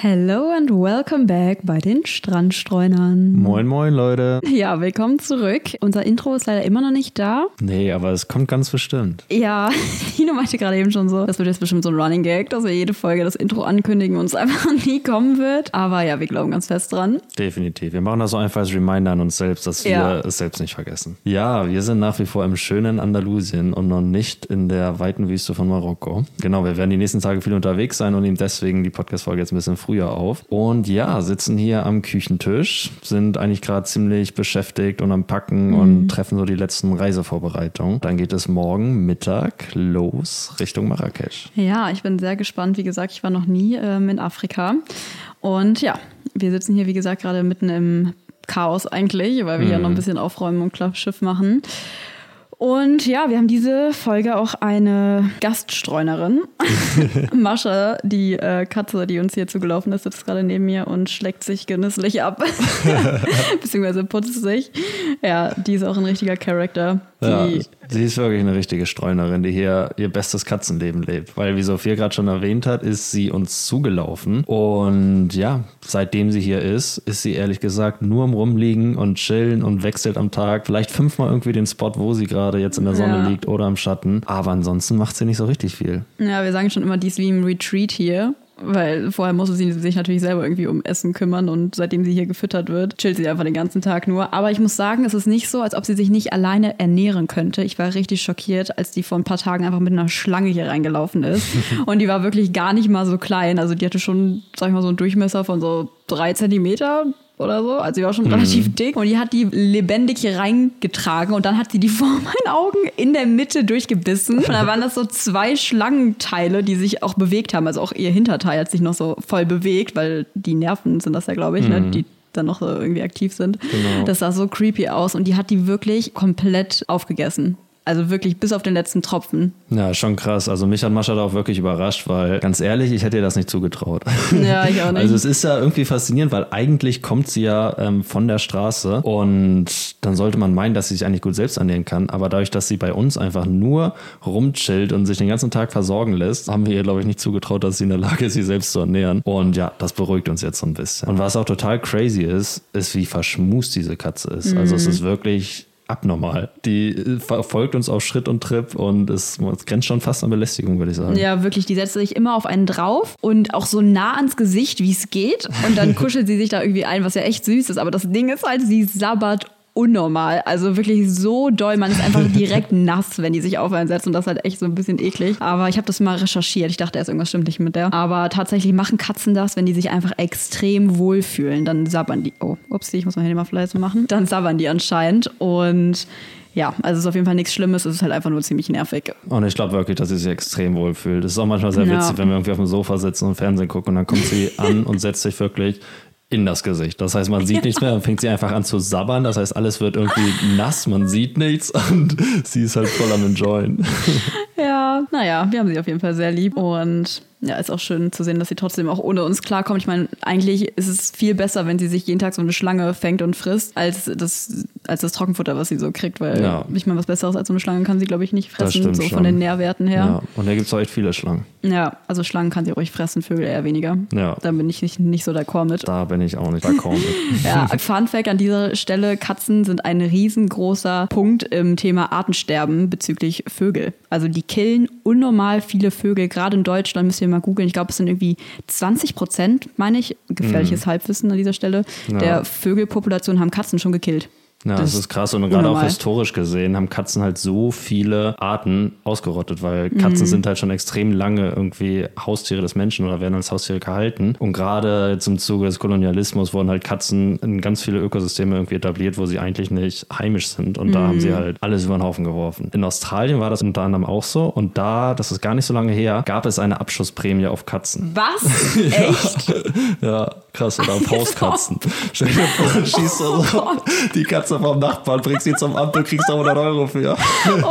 Hello and welcome back bei den Strandstreunern. Moin, moin, Leute. Ja, willkommen zurück. Unser Intro ist leider immer noch nicht da. Nee, aber es kommt ganz bestimmt. Ja, Tino meinte gerade eben schon so, das wird jetzt bestimmt so ein Running Gag, dass wir jede Folge das Intro ankündigen und es einfach nie kommen wird. Aber ja, wir glauben ganz fest dran. Definitiv. Wir machen das so einfach als Reminder an uns selbst, dass wir Ja. es selbst nicht vergessen. Ja, wir sind nach wie vor im schönen Andalusien und noch nicht in der weiten Wüste von Marokko. Genau, wir werden die nächsten Tage viel unterwegs sein und nehmen deswegen die Podcast-Folge jetzt ein bisschen früher auf. Und ja, sitzen hier am Küchentisch, sind eigentlich gerade ziemlich beschäftigt und am Packen und treffen so die letzten Reisevorbereitungen. Dann geht es morgen Mittag los Richtung Marrakesch. Ja, ich bin sehr gespannt. Wie gesagt, ich war noch nie ähm, in Afrika. Und ja, wir sitzen hier, wie gesagt, gerade mitten im Chaos eigentlich, weil wir hier noch ein bisschen aufräumen und Klappschiff machen. Und ja, wir haben diese Folge auch eine Gaststreunerin. Mascha, die äh, Katze, die uns hier zugelaufen ist, sitzt gerade neben mir und schlägt sich genüsslich ab. Beziehungsweise putzt sich. Ja, die ist auch ein richtiger Charakter. Ja, sie ist wirklich eine richtige Streunerin, die hier ihr bestes Katzenleben lebt. Weil, wie Sophia gerade schon erwähnt hat, ist sie uns zugelaufen. Und ja, seitdem sie hier ist, ist sie ehrlich gesagt nur am Rumliegen und chillen und wechselt am Tag vielleicht fünfmal irgendwie den Spot, wo sie gerade jetzt in der Sonne Ja. liegt oder im Schatten. Aber ansonsten macht sie nicht so richtig viel. Ja, wir sagen schon immer, die ist wie im Retreat hier. Weil vorher musste sie sich natürlich selber irgendwie um Essen kümmern und seitdem sie hier gefüttert wird, chillt sie einfach den ganzen Tag nur. Aber ich muss sagen, es ist nicht so, als ob sie sich nicht alleine ernähren könnte. Ich war richtig schockiert, als die vor ein paar Tagen einfach mit einer Schlange hier reingelaufen ist. und die war wirklich gar nicht mal so klein. Also die hatte schon, sag ich mal, so einen Durchmesser von so drei Zentimeter oder so. Also die war schon relativ dick. Und die hat die lebendig hier reingetragen und dann hat sie die vor meinen Augen in der Mitte durchgebissen. Und da waren das so zwei Schlangenteile, die sich auch bewegt haben. Also auch ihr Hinterteil hat sich noch so voll bewegt, weil die Nerven sind das ja, glaube ich, ne? die dann noch so irgendwie aktiv sind. Das sah so creepy aus und die hat die wirklich komplett aufgegessen. Also wirklich bis auf den letzten Tropfen. Ja, schon krass. Also mich hat Mascha da auch wirklich überrascht, weil ganz ehrlich, ich hätte ihr das nicht zugetraut. Ja, ich auch nicht. Also es ist ja irgendwie faszinierend, weil eigentlich kommt sie ja ähm, von der Straße und dann sollte man meinen, dass sie sich eigentlich gut selbst ernähren kann. Aber dadurch, dass sie bei uns einfach nur rumchillt und sich den ganzen Tag versorgen lässt, haben wir ihr, glaube ich, nicht zugetraut, dass sie in der Lage ist, sich selbst zu ernähren. Und ja, das beruhigt uns jetzt so ein bisschen. Und was auch total crazy ist, ist, wie verschmust diese Katze ist. Also es ist wirklich abnormal. Die äh, verfolgt uns auf Schritt und Trip und es, es grenzt schon fast an Belästigung, würde ich sagen. Ja, wirklich, die setzt sich immer auf einen drauf und auch so nah ans Gesicht, wie es geht. Und dann kuschelt sie sich da irgendwie ein, was ja echt süß ist. Aber das Ding ist halt, sie sabbert unnormal. Also wirklich so doll. Man ist einfach direkt nass, wenn die sich auf einen setzt. Und das ist halt echt so ein bisschen eklig. Aber ich habe das mal recherchiert. Ich dachte erst, irgendwas stimmt nicht mit der. Aber tatsächlich machen Katzen das, wenn die sich einfach extrem wohlfühlen. Dann sabbern die. Oh, ups, ich muss mein Handy mal leise machen. Dann sabbern die anscheinend. Und ja, also es ist auf jeden Fall nichts Schlimmes. Es ist halt einfach nur ziemlich nervig. Und ich glaube wirklich, dass sie sich extrem wohl fühlt. Das ist auch manchmal sehr Ja. witzig, wenn wir irgendwie auf dem Sofa sitzen und Fernsehen gucken und dann kommt sie an und setzt sich wirklich in das Gesicht. Das heißt, man sieht nichts mehr, dann fängt sie einfach an zu sabbern. Das heißt, alles wird irgendwie nass, man sieht nichts und sie ist halt voll am Enjoyen. Ja, naja, wir haben sie auf jeden Fall sehr lieb und ja, ist auch schön zu sehen, dass sie trotzdem auch ohne uns klarkommt. Ich meine, eigentlich ist es viel besser, wenn sie sich jeden Tag so eine Schlange fängt und frisst, als das, als das Trockenfutter, was sie so kriegt, weil Ja. ich meine, was Besseres als so eine Schlange kann sie, glaube ich, nicht fressen, so schon. von den Nährwerten her. Ja. Und da gibt es auch echt viele Schlangen. Ja. also Schlangen kann sie ruhig fressen, Vögel eher weniger. Ja. Da bin ich nicht, nicht so d'accord mit. Da bin ich auch nicht d'accord mit. Ja, Fun Fact an dieser Stelle: Katzen sind ein riesengroßer Punkt im Thema Artensterben bezüglich Vögel. Also die killen unnormal viele Vögel. Gerade in Deutschland müsst ihr mal googeln. Ich glaube, es sind irgendwie 20 Prozent, meine ich, gefährliches Halbwissen an dieser Stelle, Mhm. Ja. der Vögelpopulation haben Katzen schon gekillt. Ja, Das das, ist krass. Und gerade auch historisch gesehen haben Katzen halt so viele Arten ausgerottet, weil Katzen Mhm. sind halt schon extrem lange irgendwie Haustiere des Menschen oder werden als Haustiere gehalten. Und gerade jetzt im Zuge des Kolonialismus wurden halt Katzen in ganz viele Ökosysteme irgendwie etabliert, wo sie eigentlich nicht heimisch sind. Und da Mhm. haben sie halt alles über den Haufen geworfen. In Australien war das unter anderem auch so. Und da, das ist gar nicht so lange her, gab es eine Abschussprämie auf Katzen. Was? Echt? Ja, krass. Oder auf Hauskatzen. Stell dir vor, du schießt Oh so die Katze vom Nachbarn, bringst sie zum Amt und kriegst da 100 Euro für.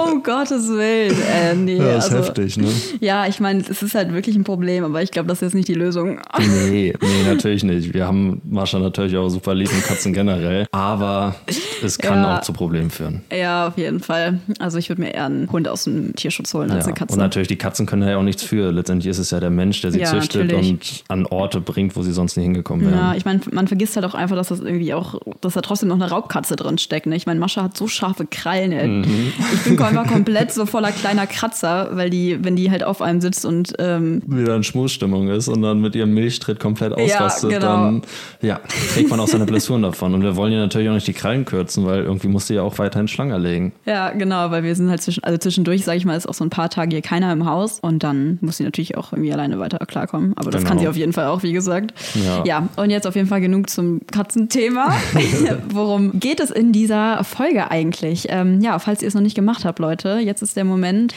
um Gottes Willen. Äh, nee, Ja, ist also, heftig, ne? Ja, ich meine, es ist halt wirklich ein Problem, aber ich glaube, das ist jetzt nicht die Lösung. Nee, nee, natürlich nicht. Wir haben Mascha natürlich auch super lieb und Katzen generell. Aber es kann Ja. auch zu Problemen führen. Ja, auf jeden Fall. Also ich würde mir eher einen Hund aus dem Tierschutz holen als Ja. eine Katze. Und natürlich, die Katzen können ja auch nichts für. Letztendlich ist es ja der Mensch, der sie Ja, züchtet natürlich. und an Orte bringt, wo sie sonst nie hingekommen wären. Ja, ich meine, man vergisst halt auch einfach, dass das irgendwie auch, dass da trotzdem noch eine Raubkatze drin steckt. Ne? Ich meine, Mascha hat so scharfe Krallen. Ey. Mhm. Ich bin einfach komplett so voller kleiner Kratzer, weil die, wenn die halt auf einem sitzt und ähm, wieder in Schmusstimmung ist und dann mit ihrem Milchtritt komplett ausrastet, genau. dann ja, trägt man auch seine Blessuren davon. Und wir wollen ihr natürlich auch nicht die Krallen kürzen, weil irgendwie muss sie ja auch weiterhin Schlange legen. ja, genau, weil wir sind halt zwischen, also zwischendurch, sage ich mal, ist auch so ein paar Tage hier keiner im Haus und dann muss sie natürlich auch irgendwie alleine weiter klarkommen. Aber das Genau. kann sie auf jeden Fall auch, wie gesagt. Ja. ja, und jetzt auf jeden Fall genug zum Katzenthema. Worum geht es in dieser Folge eigentlich? Ähm, ja, falls ihr es noch nicht gemacht habt, Leute, jetzt ist der Moment,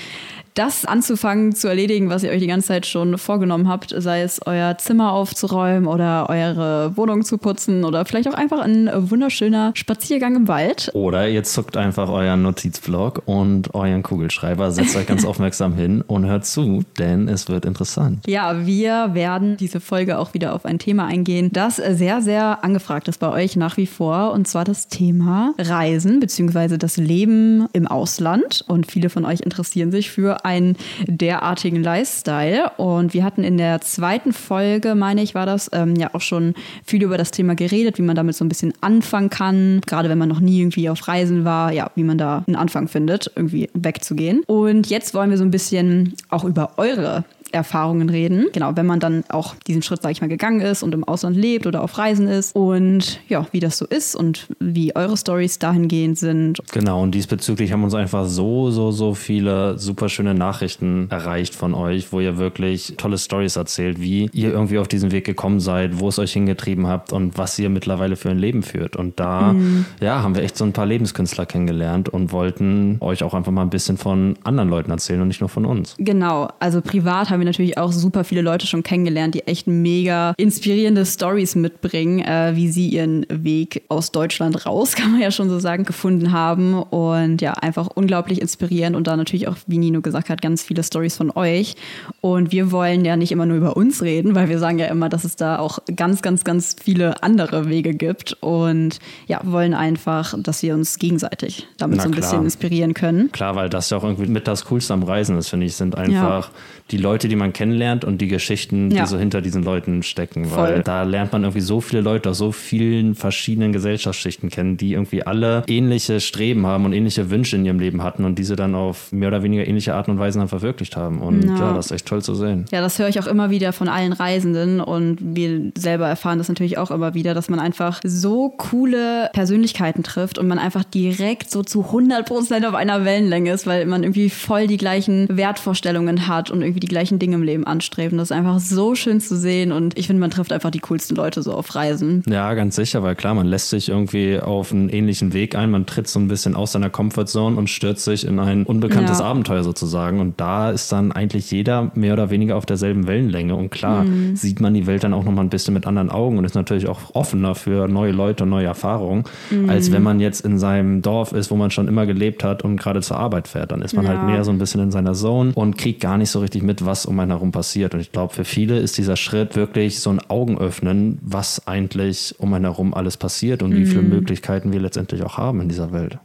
das anzufangen zu erledigen, was ihr euch die ganze Zeit schon vorgenommen habt, sei es euer Zimmer aufzuräumen oder eure Wohnung zu putzen oder vielleicht auch einfach ein wunderschöner Spaziergang im Wald. Oder ihr zuckt einfach euren Notizblock und euren Kugelschreiber, setzt euch ganz aufmerksam hin und hört zu, denn es wird interessant. Ja, wir werden diese Folge auch wieder auf ein Thema eingehen, das sehr, sehr angefragt ist bei euch nach wie vor. Und zwar das Thema Reisen bzw. das Leben im Ausland. Und viele von euch interessieren sich für einen derartigen Lifestyle. Und wir hatten in der zweiten Folge, meine ich, war das, ähm, ja auch schon viel über das Thema geredet, wie man damit so ein bisschen anfangen kann. Gerade wenn man noch nie irgendwie auf Reisen war, ja, wie man da einen Anfang findet, irgendwie wegzugehen. Und jetzt wollen wir so ein bisschen auch über eure Erfahrungen reden. Genau, wenn man dann auch diesen Schritt, sage ich mal, gegangen ist und im Ausland lebt oder auf Reisen ist und ja, wie das so ist und wie eure Stories dahingehend sind. Genau, und diesbezüglich haben uns einfach so, so, so viele super schöne Nachrichten erreicht von euch, wo ihr wirklich tolle Stories erzählt, wie ihr irgendwie auf diesen Weg gekommen seid, wo es euch hingetrieben habt und was ihr mittlerweile für ein Leben führt. Und da, ja, haben wir echt so ein paar Lebenskünstler kennengelernt und wollten euch auch einfach mal ein bisschen von anderen Leuten erzählen und nicht nur von uns. Genau, also privat haben wir natürlich auch super viele Leute schon kennengelernt, die echt mega inspirierende Stories mitbringen, äh, wie sie ihren Weg aus Deutschland raus, kann man ja schon so sagen, gefunden haben. Und ja, einfach unglaublich inspirierend und da natürlich auch, wie Nino gesagt hat, ganz viele Stories von euch. Und wir wollen ja nicht immer nur über uns reden, weil wir sagen ja immer, dass es da auch ganz, ganz, ganz viele andere Wege gibt. Und ja, wollen einfach, dass wir uns gegenseitig damit Na so ein klar. bisschen inspirieren können. Klar, weil das ja auch irgendwie mit das Coolste am Reisen ist, finde ich, sind einfach die Leute, die man kennenlernt und die Geschichten, Ja. die so hinter diesen Leuten stecken. Voll. Weil da lernt man irgendwie so viele Leute aus so vielen verschiedenen Gesellschaftsschichten kennen, die irgendwie alle ähnliche Streben haben und ähnliche Wünsche in ihrem Leben hatten und diese dann auf mehr oder weniger ähnliche Art und Weise dann verwirklicht haben. Und Ja. ja, das ist echt toll zu sehen. Ja, das höre ich auch immer wieder von allen Reisenden und wir selber erfahren das natürlich auch immer wieder, dass man einfach so coole Persönlichkeiten trifft und man einfach direkt so zu 100 Prozent auf einer Wellenlänge ist, weil man irgendwie voll die gleichen Wertvorstellungen hat und irgendwie die gleichen Dinge im Leben anstrebt. Und das ist einfach so schön zu sehen und ich finde, man trifft einfach die coolsten Leute so auf Reisen. Ja, ganz sicher, weil klar, man lässt sich irgendwie auf einen ähnlichen Weg ein, man tritt so ein bisschen aus seiner Comfortzone und stürzt sich in ein unbekanntes Ja. Abenteuer sozusagen. Und da ist dann eigentlich jeder mehr oder weniger auf derselben Wellenlänge. Und klar, Mhm. sieht man die Welt dann auch nochmal ein bisschen mit anderen Augen und ist natürlich auch offener für neue Leute und neue Erfahrungen, Mhm. als wenn man jetzt in seinem Dorf ist, wo man schon immer gelebt hat und gerade zur Arbeit fährt. Dann ist man Ja. halt mehr so ein bisschen in seiner Zone und kriegt gar nicht so richtig mit, was um einen herum passiert. Und ich glaube, für viele ist dieser Schritt wirklich so ein Augenöffnen, was eigentlich um einen herum alles passiert und wie viele Möglichkeiten wir letztendlich auch haben in dieser Welt.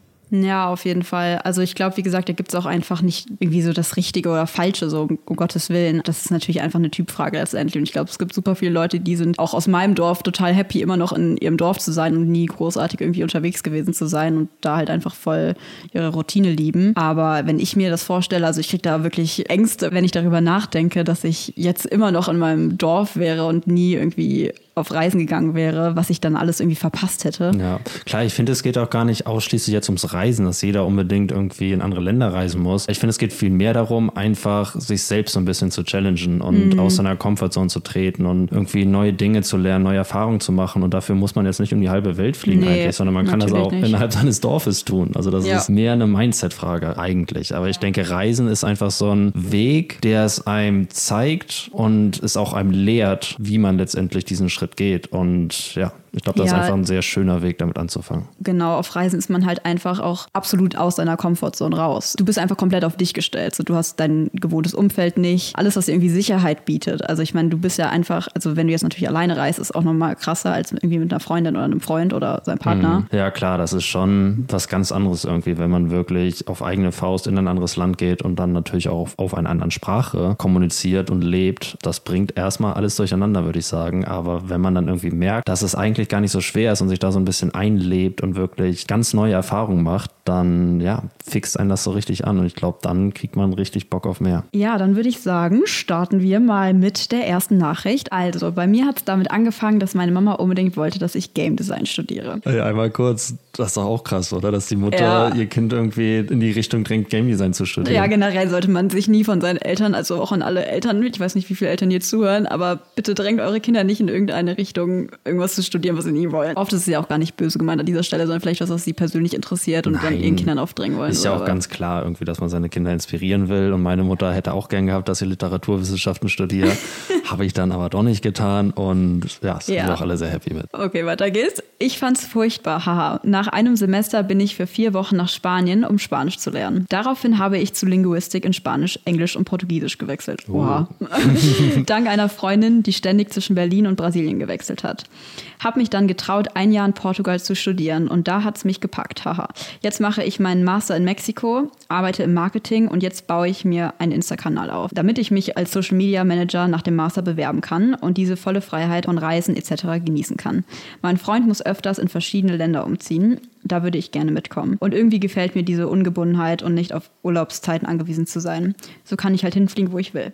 Ja, auf jeden Fall. Also ich glaube, wie gesagt, da gibt es auch einfach nicht irgendwie so das Richtige oder Falsche, so um Gottes Willen. Das ist natürlich einfach eine Typfrage letztendlich. Und ich glaube, es gibt super viele Leute, die sind auch aus meinem Dorf total happy, immer noch in ihrem Dorf zu sein und nie großartig irgendwie unterwegs gewesen zu sein und da halt einfach voll ihre Routine lieben. Aber wenn ich mir das vorstelle, also ich kriege da wirklich Ängste, wenn ich darüber nachdenke, dass ich jetzt immer noch in meinem Dorf wäre und nie irgendwie auf Reisen gegangen wäre, was ich dann alles irgendwie verpasst hätte. Ja, klar, ich finde, es geht auch gar nicht ausschließlich jetzt ums Reisen, dass jeder unbedingt irgendwie in andere Länder reisen muss. Ich finde, es geht viel mehr darum, einfach sich selbst so ein bisschen zu challengen und Mhm. aus seiner Comfortzone zu treten und irgendwie neue Dinge zu lernen, neue Erfahrungen zu machen. Und dafür muss man jetzt nicht um die halbe Welt fliegen Nee, eigentlich, sondern man kann das auch nicht. innerhalb seines Dorfes tun. Also das Ja. ist mehr eine Mindset-Frage eigentlich. Aber ich denke, Reisen ist einfach so ein Weg, der es einem zeigt und es auch einem lehrt, wie man letztendlich diesen Schritt geht. Und ja, ich glaube, das Ja. ist einfach ein sehr schöner Weg, damit anzufangen. Genau, auf Reisen ist man halt einfach auch absolut aus deiner Komfortzone raus. Du bist einfach komplett auf dich gestellt. So, du hast dein gewohntes Umfeld nicht. Alles, was dir irgendwie Sicherheit bietet. Also ich meine, du bist ja einfach, also wenn du jetzt natürlich alleine reist, ist auch nochmal krasser als irgendwie mit einer Freundin oder einem Freund oder seinem Partner. Ja, klar, das ist schon was ganz anderes irgendwie, wenn man wirklich auf eigene Faust in ein anderes Land geht und dann natürlich auch auf, auf einer anderen Sprache kommuniziert und lebt. Das bringt erstmal alles durcheinander, würde ich sagen. Aber wenn man dann irgendwie merkt, dass es eigentlich gar nicht so schwer ist und sich da so ein bisschen einlebt und wirklich ganz neue Erfahrungen macht, dann ja, fixt einen das so richtig an. Und ich glaube, dann kriegt man richtig Bock auf mehr. Ja, dann würde ich sagen, starten wir mal mit der ersten Nachricht. Also, bei mir hat es damit angefangen, dass meine Mama unbedingt wollte, dass ich Game Design studiere. Ey, einmal kurz, das ist doch auch krass, oder? Dass die Mutter Ja. ihr Kind irgendwie in die Richtung drängt, Game Design zu studieren. Ja, generell sollte man sich nie von seinen Eltern, also auch an alle Eltern, ich weiß nicht, wie viele Eltern hier zuhören, aber bitte drängt eure Kinder nicht in irgendeine Richtung, irgendwas zu studieren, was sie nie wollen. Oft ist es ja auch gar nicht böse gemeint an dieser Stelle, sondern vielleicht was, was sie persönlich interessiert und dann Nein. ihren Kindern aufdrängen wollen. Ist ja auch was. ganz klar irgendwie, dass man seine Kinder inspirieren will. Und meine Mutter hätte auch gern gehabt, dass sie Literaturwissenschaften studiert. Habe ich dann aber doch nicht getan. Und ja, sind Ja. wir auch alle sehr happy mit. Okay, weiter geht's. Ich fand's furchtbar, haha. Nach einem Semester bin ich für vier Wochen nach Spanien, um Spanisch zu lernen. Daraufhin habe ich zu Linguistik in Spanisch, Englisch und Portugiesisch gewechselt. Oha. Dank einer Freundin, die ständig zwischen Berlin und Brasilien gewechselt hat. Hab mich dann getraut, ein Jahr in Portugal zu studieren und da hat's mich gepackt, haha. Jetzt mache ich meinen Master in Mexiko, arbeite im Marketing und jetzt baue ich mir einen Insta-Kanal auf, damit ich mich als Social Media Manager nach dem Master bewerben kann und diese volle Freiheit von Reisen etc. genießen kann. Mein Freund muss öfters in verschiedene Länder umziehen. Da würde ich gerne mitkommen. Und irgendwie gefällt mir diese Ungebundenheit und nicht auf Urlaubszeiten angewiesen zu sein. So kann ich halt hinfliegen, wo ich will.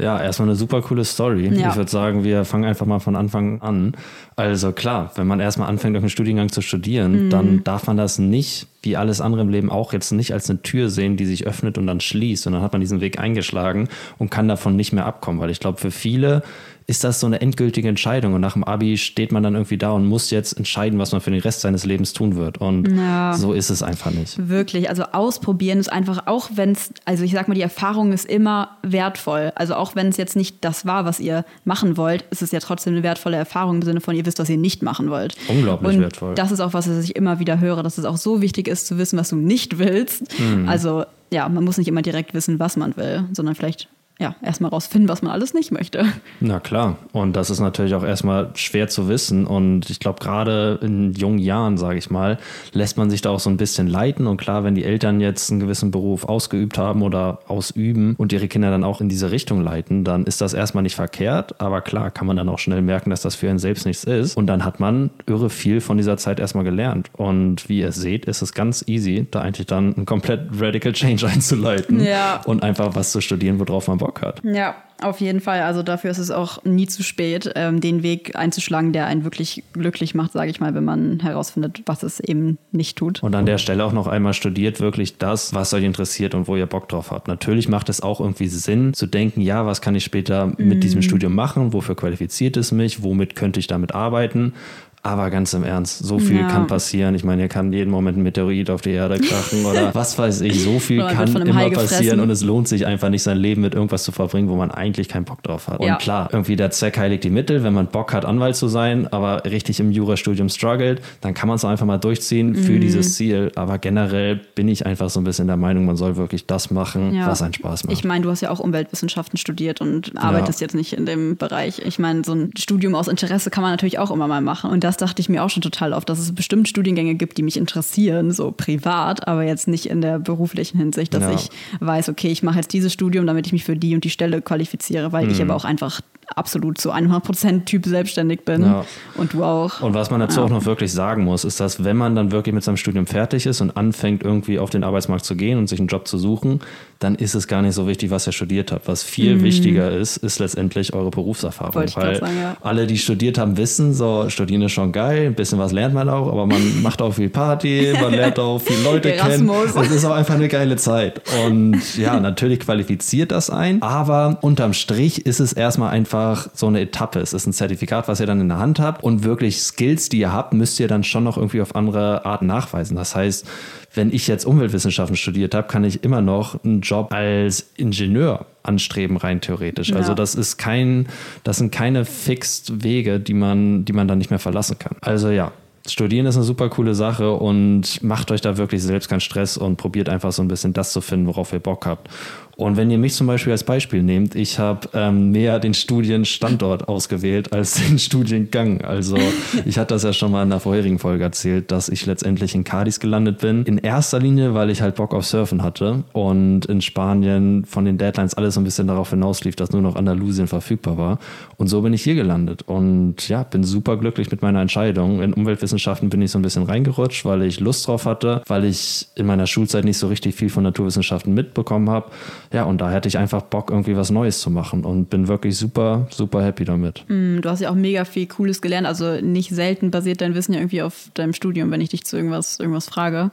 Ja, erstmal eine super coole Story. Ja. Ich würde sagen, wir fangen einfach mal von Anfang an. Also klar, wenn man erstmal anfängt, irgendeinen Studiengang zu studieren, Mhm. dann darf man das nicht, wie alles andere im Leben auch, jetzt nicht als eine Tür sehen, die sich öffnet und dann schließt. Und dann hat man diesen Weg eingeschlagen und kann davon nicht mehr abkommen. Weil ich glaube, für viele ist das so eine endgültige Entscheidung. Und nach dem Abi steht man dann irgendwie da und muss jetzt entscheiden, was man für den Rest seines Lebens tun wird. Und Ja. so ist es einfach nicht. Wirklich, also ausprobieren ist einfach, auch wenn es, also ich sag mal, die Erfahrung ist immer wertvoll. Also auch wenn es jetzt nicht das war, was ihr machen wollt, ist es ja trotzdem eine wertvolle Erfahrung im Sinne von, ihr wisst, was ihr nicht machen wollt. Unglaublich Und wertvoll. Das ist auch was, was ich immer wieder höre, dass es auch so wichtig ist zu wissen, was du nicht willst. Mhm. Also ja, man muss nicht immer direkt wissen, was man will, sondern vielleicht ja, erstmal rausfinden, was man alles nicht möchte. Na klar. Und das ist natürlich auch erstmal schwer zu wissen. Und ich glaube, gerade in jungen Jahren, sage ich mal, lässt man sich da auch so ein bisschen leiten. Und klar, wenn die Eltern jetzt einen gewissen Beruf ausgeübt haben oder ausüben und ihre Kinder dann auch in diese Richtung leiten, dann ist das erstmal nicht verkehrt. Aber klar, kann man dann auch schnell merken, dass das für einen selbst nichts ist. Und dann hat man irre viel von dieser Zeit erstmal gelernt. Und wie ihr seht, ist es ganz easy, da eigentlich dann einen komplett Radical Change einzuleiten Ja. und einfach was zu studieren, worauf man Bock hat. Ja, auf jeden Fall. Also dafür ist es auch nie zu spät, ähm, den Weg einzuschlagen, der einen wirklich glücklich macht, sage ich mal, wenn man herausfindet, was es eben nicht tut. Und an der Stelle auch noch einmal studiert wirklich das, was euch interessiert und wo ihr Bock drauf habt. Natürlich macht es auch irgendwie Sinn zu denken, ja, was kann ich später mit diesem Studium machen? Wofür qualifiziert es mich? Womit könnte ich damit arbeiten? Aber ganz im Ernst, so viel Ja. kann passieren. Ich meine, hier kann jeden Moment ein Meteorit auf die Erde krachen oder was weiß ich. So viel kann immer Hai passieren gefressen. und es lohnt sich einfach nicht, sein Leben mit irgendwas zu verbringen, wo man eigentlich keinen Bock drauf hat. Ja. Und klar, irgendwie der Zweck heiligt die Mittel. Wenn man Bock hat, Anwalt zu sein, aber richtig im Jurastudium struggelt, dann kann man es einfach mal durchziehen für Mhm. dieses Ziel. Aber generell bin ich einfach so ein bisschen der Meinung, man soll wirklich das machen, Ja. was einen Spaß macht. Ich meine, du hast ja auch Umweltwissenschaften studiert und arbeitest jetzt nicht in dem Bereich. Ich meine, so ein Studium aus Interesse kann man natürlich auch immer mal machen. Und das dachte ich mir auch schon total oft, dass es bestimmt Studiengänge gibt, die mich interessieren, so privat, aber jetzt nicht in der beruflichen Hinsicht, dass Ja. ich weiß, okay, ich mache jetzt dieses Studium, damit ich mich für die und die Stelle qualifiziere, weil Mhm. ich aber auch einfach absolut zu 100% Typ selbstständig bin. Ja. Und du auch. Und was man dazu Ja. auch noch wirklich sagen muss, ist, dass wenn man dann wirklich mit seinem Studium fertig ist und anfängt, irgendwie auf den Arbeitsmarkt zu gehen und sich einen Job zu suchen, dann ist es gar nicht so wichtig, was ihr studiert habt. Was viel wichtiger ist, ist letztendlich eure Berufserfahrung. Mhm. Weil sagen, ja. alle, die studiert haben, wissen, so studieren ist schon geil, ein bisschen was lernt man auch, aber man macht auch viel Party, man lernt auch viele Leute kennen. Es ist auch einfach eine geile Zeit. Und ja, natürlich qualifiziert das ein, aber unterm Strich ist es erstmal einfach so eine Etappe. Es ist ein Zertifikat, was ihr dann in der Hand habt und wirklich Skills, die ihr habt, müsst ihr dann schon noch irgendwie auf andere Art nachweisen. Das heißt, wenn ich jetzt Umweltwissenschaften studiert habe, kann ich immer noch einen Job als Ingenieur anstreben, rein theoretisch. Also Ja. das ist kein, das sind keine fixed Wege, die man, die man dann nicht mehr verlassen kann. Also ja. Studieren ist eine super coole Sache und macht euch da wirklich selbst keinen Stress und probiert einfach so ein bisschen das zu finden, worauf ihr Bock habt. Und wenn ihr mich zum Beispiel als Beispiel nehmt, ich habe ähm, mehr den Studienstandort ausgewählt als den Studiengang. Also ich hatte das ja schon mal in der vorherigen Folge erzählt, dass ich letztendlich in Cadiz gelandet bin. In erster Linie, weil ich halt Bock auf Surfen hatte und in Spanien von den Deadlines alles so ein bisschen darauf hinauslief, dass nur noch Andalusien verfügbar war. Und so bin ich hier gelandet und ja, bin super glücklich mit meiner Entscheidung. In Umweltwissenschaften bin ich so ein bisschen reingerutscht, weil ich Lust drauf hatte, weil ich in meiner Schulzeit nicht so richtig viel von Naturwissenschaften mitbekommen habe. Ja, und da hätte ich einfach Bock, irgendwie was Neues zu machen und bin wirklich super, super happy damit. Du hast ja auch mega viel Cooles gelernt. Also nicht selten basiert dein Wissen ja irgendwie auf deinem Studium, wenn ich dich zu irgendwas, irgendwas frage.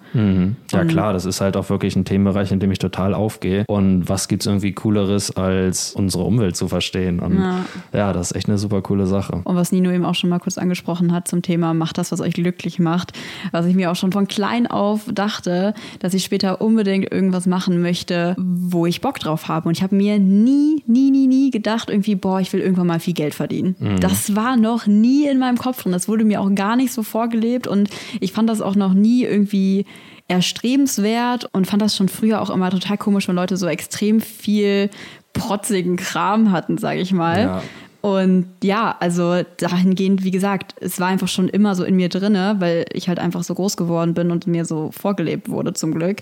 Ja klar, das ist halt auch wirklich ein Themenbereich, in dem ich total aufgehe. Und was gibt's irgendwie Cooleres, als unsere Umwelt zu verstehen? Und ja. Ja. das ist echt eine super coole Sache. Und was Nino eben auch schon mal kurz angesprochen hat zum Thema, macht das, was euch glücklich macht. Was ich mir auch schon von klein auf dachte, dass ich später unbedingt irgendwas machen möchte, wo ich Bock drauf habe. Und ich habe mir nie, nie, nie, nie gedacht, irgendwie, boah, ich will irgendwann mal viel Geld verdienen. Das war noch nie in meinem Kopf drin. Das wurde mir auch gar nicht so vorgelebt. Und ich fand das auch noch nie irgendwie erstrebenswert und fand das schon früher auch immer total komisch, wenn Leute so extrem viel protzigen Kram hatten, sage ich mal. Ja. Und ja, also dahingehend, wie gesagt, es war einfach schon immer so in mir drinne, weil ich halt einfach so groß geworden bin und mir so vorgelebt wurde zum Glück.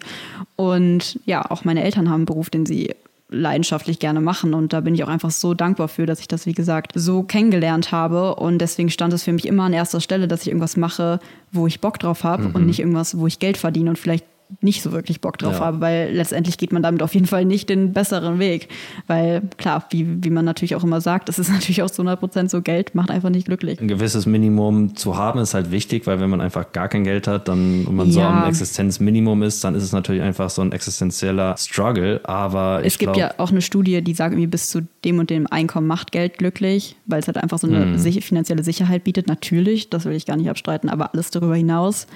Und ja, auch meine Eltern haben einen Beruf, den sie leidenschaftlich gerne machen. Und da bin ich auch einfach so dankbar für, dass ich das wie gesagt so kennengelernt habe. Und deswegen stand es für mich immer an erster Stelle, dass ich irgendwas mache, wo ich Bock drauf habe und nicht irgendwas, wo ich Geld verdiene. Und vielleicht nicht so wirklich Bock drauf Ja. habe, weil letztendlich geht man damit auf jeden Fall nicht den besseren Weg. Weil klar, wie, wie man natürlich auch immer sagt, es ist natürlich auch zu 100% so, Geld macht einfach nicht glücklich. Ein gewisses Minimum zu haben ist halt wichtig, weil wenn man einfach gar kein Geld hat, dann und man so Ja. am Existenzminimum ist, dann ist es natürlich einfach so ein existenzieller Struggle. Aber Es gibt glaub, ja auch eine Studie, die sagt, irgendwie bis zu dem und dem Einkommen macht Geld glücklich, weil es halt einfach so Mhm. eine sich- finanzielle Sicherheit bietet. Natürlich, das will ich gar nicht abstreiten, aber alles darüber hinaus.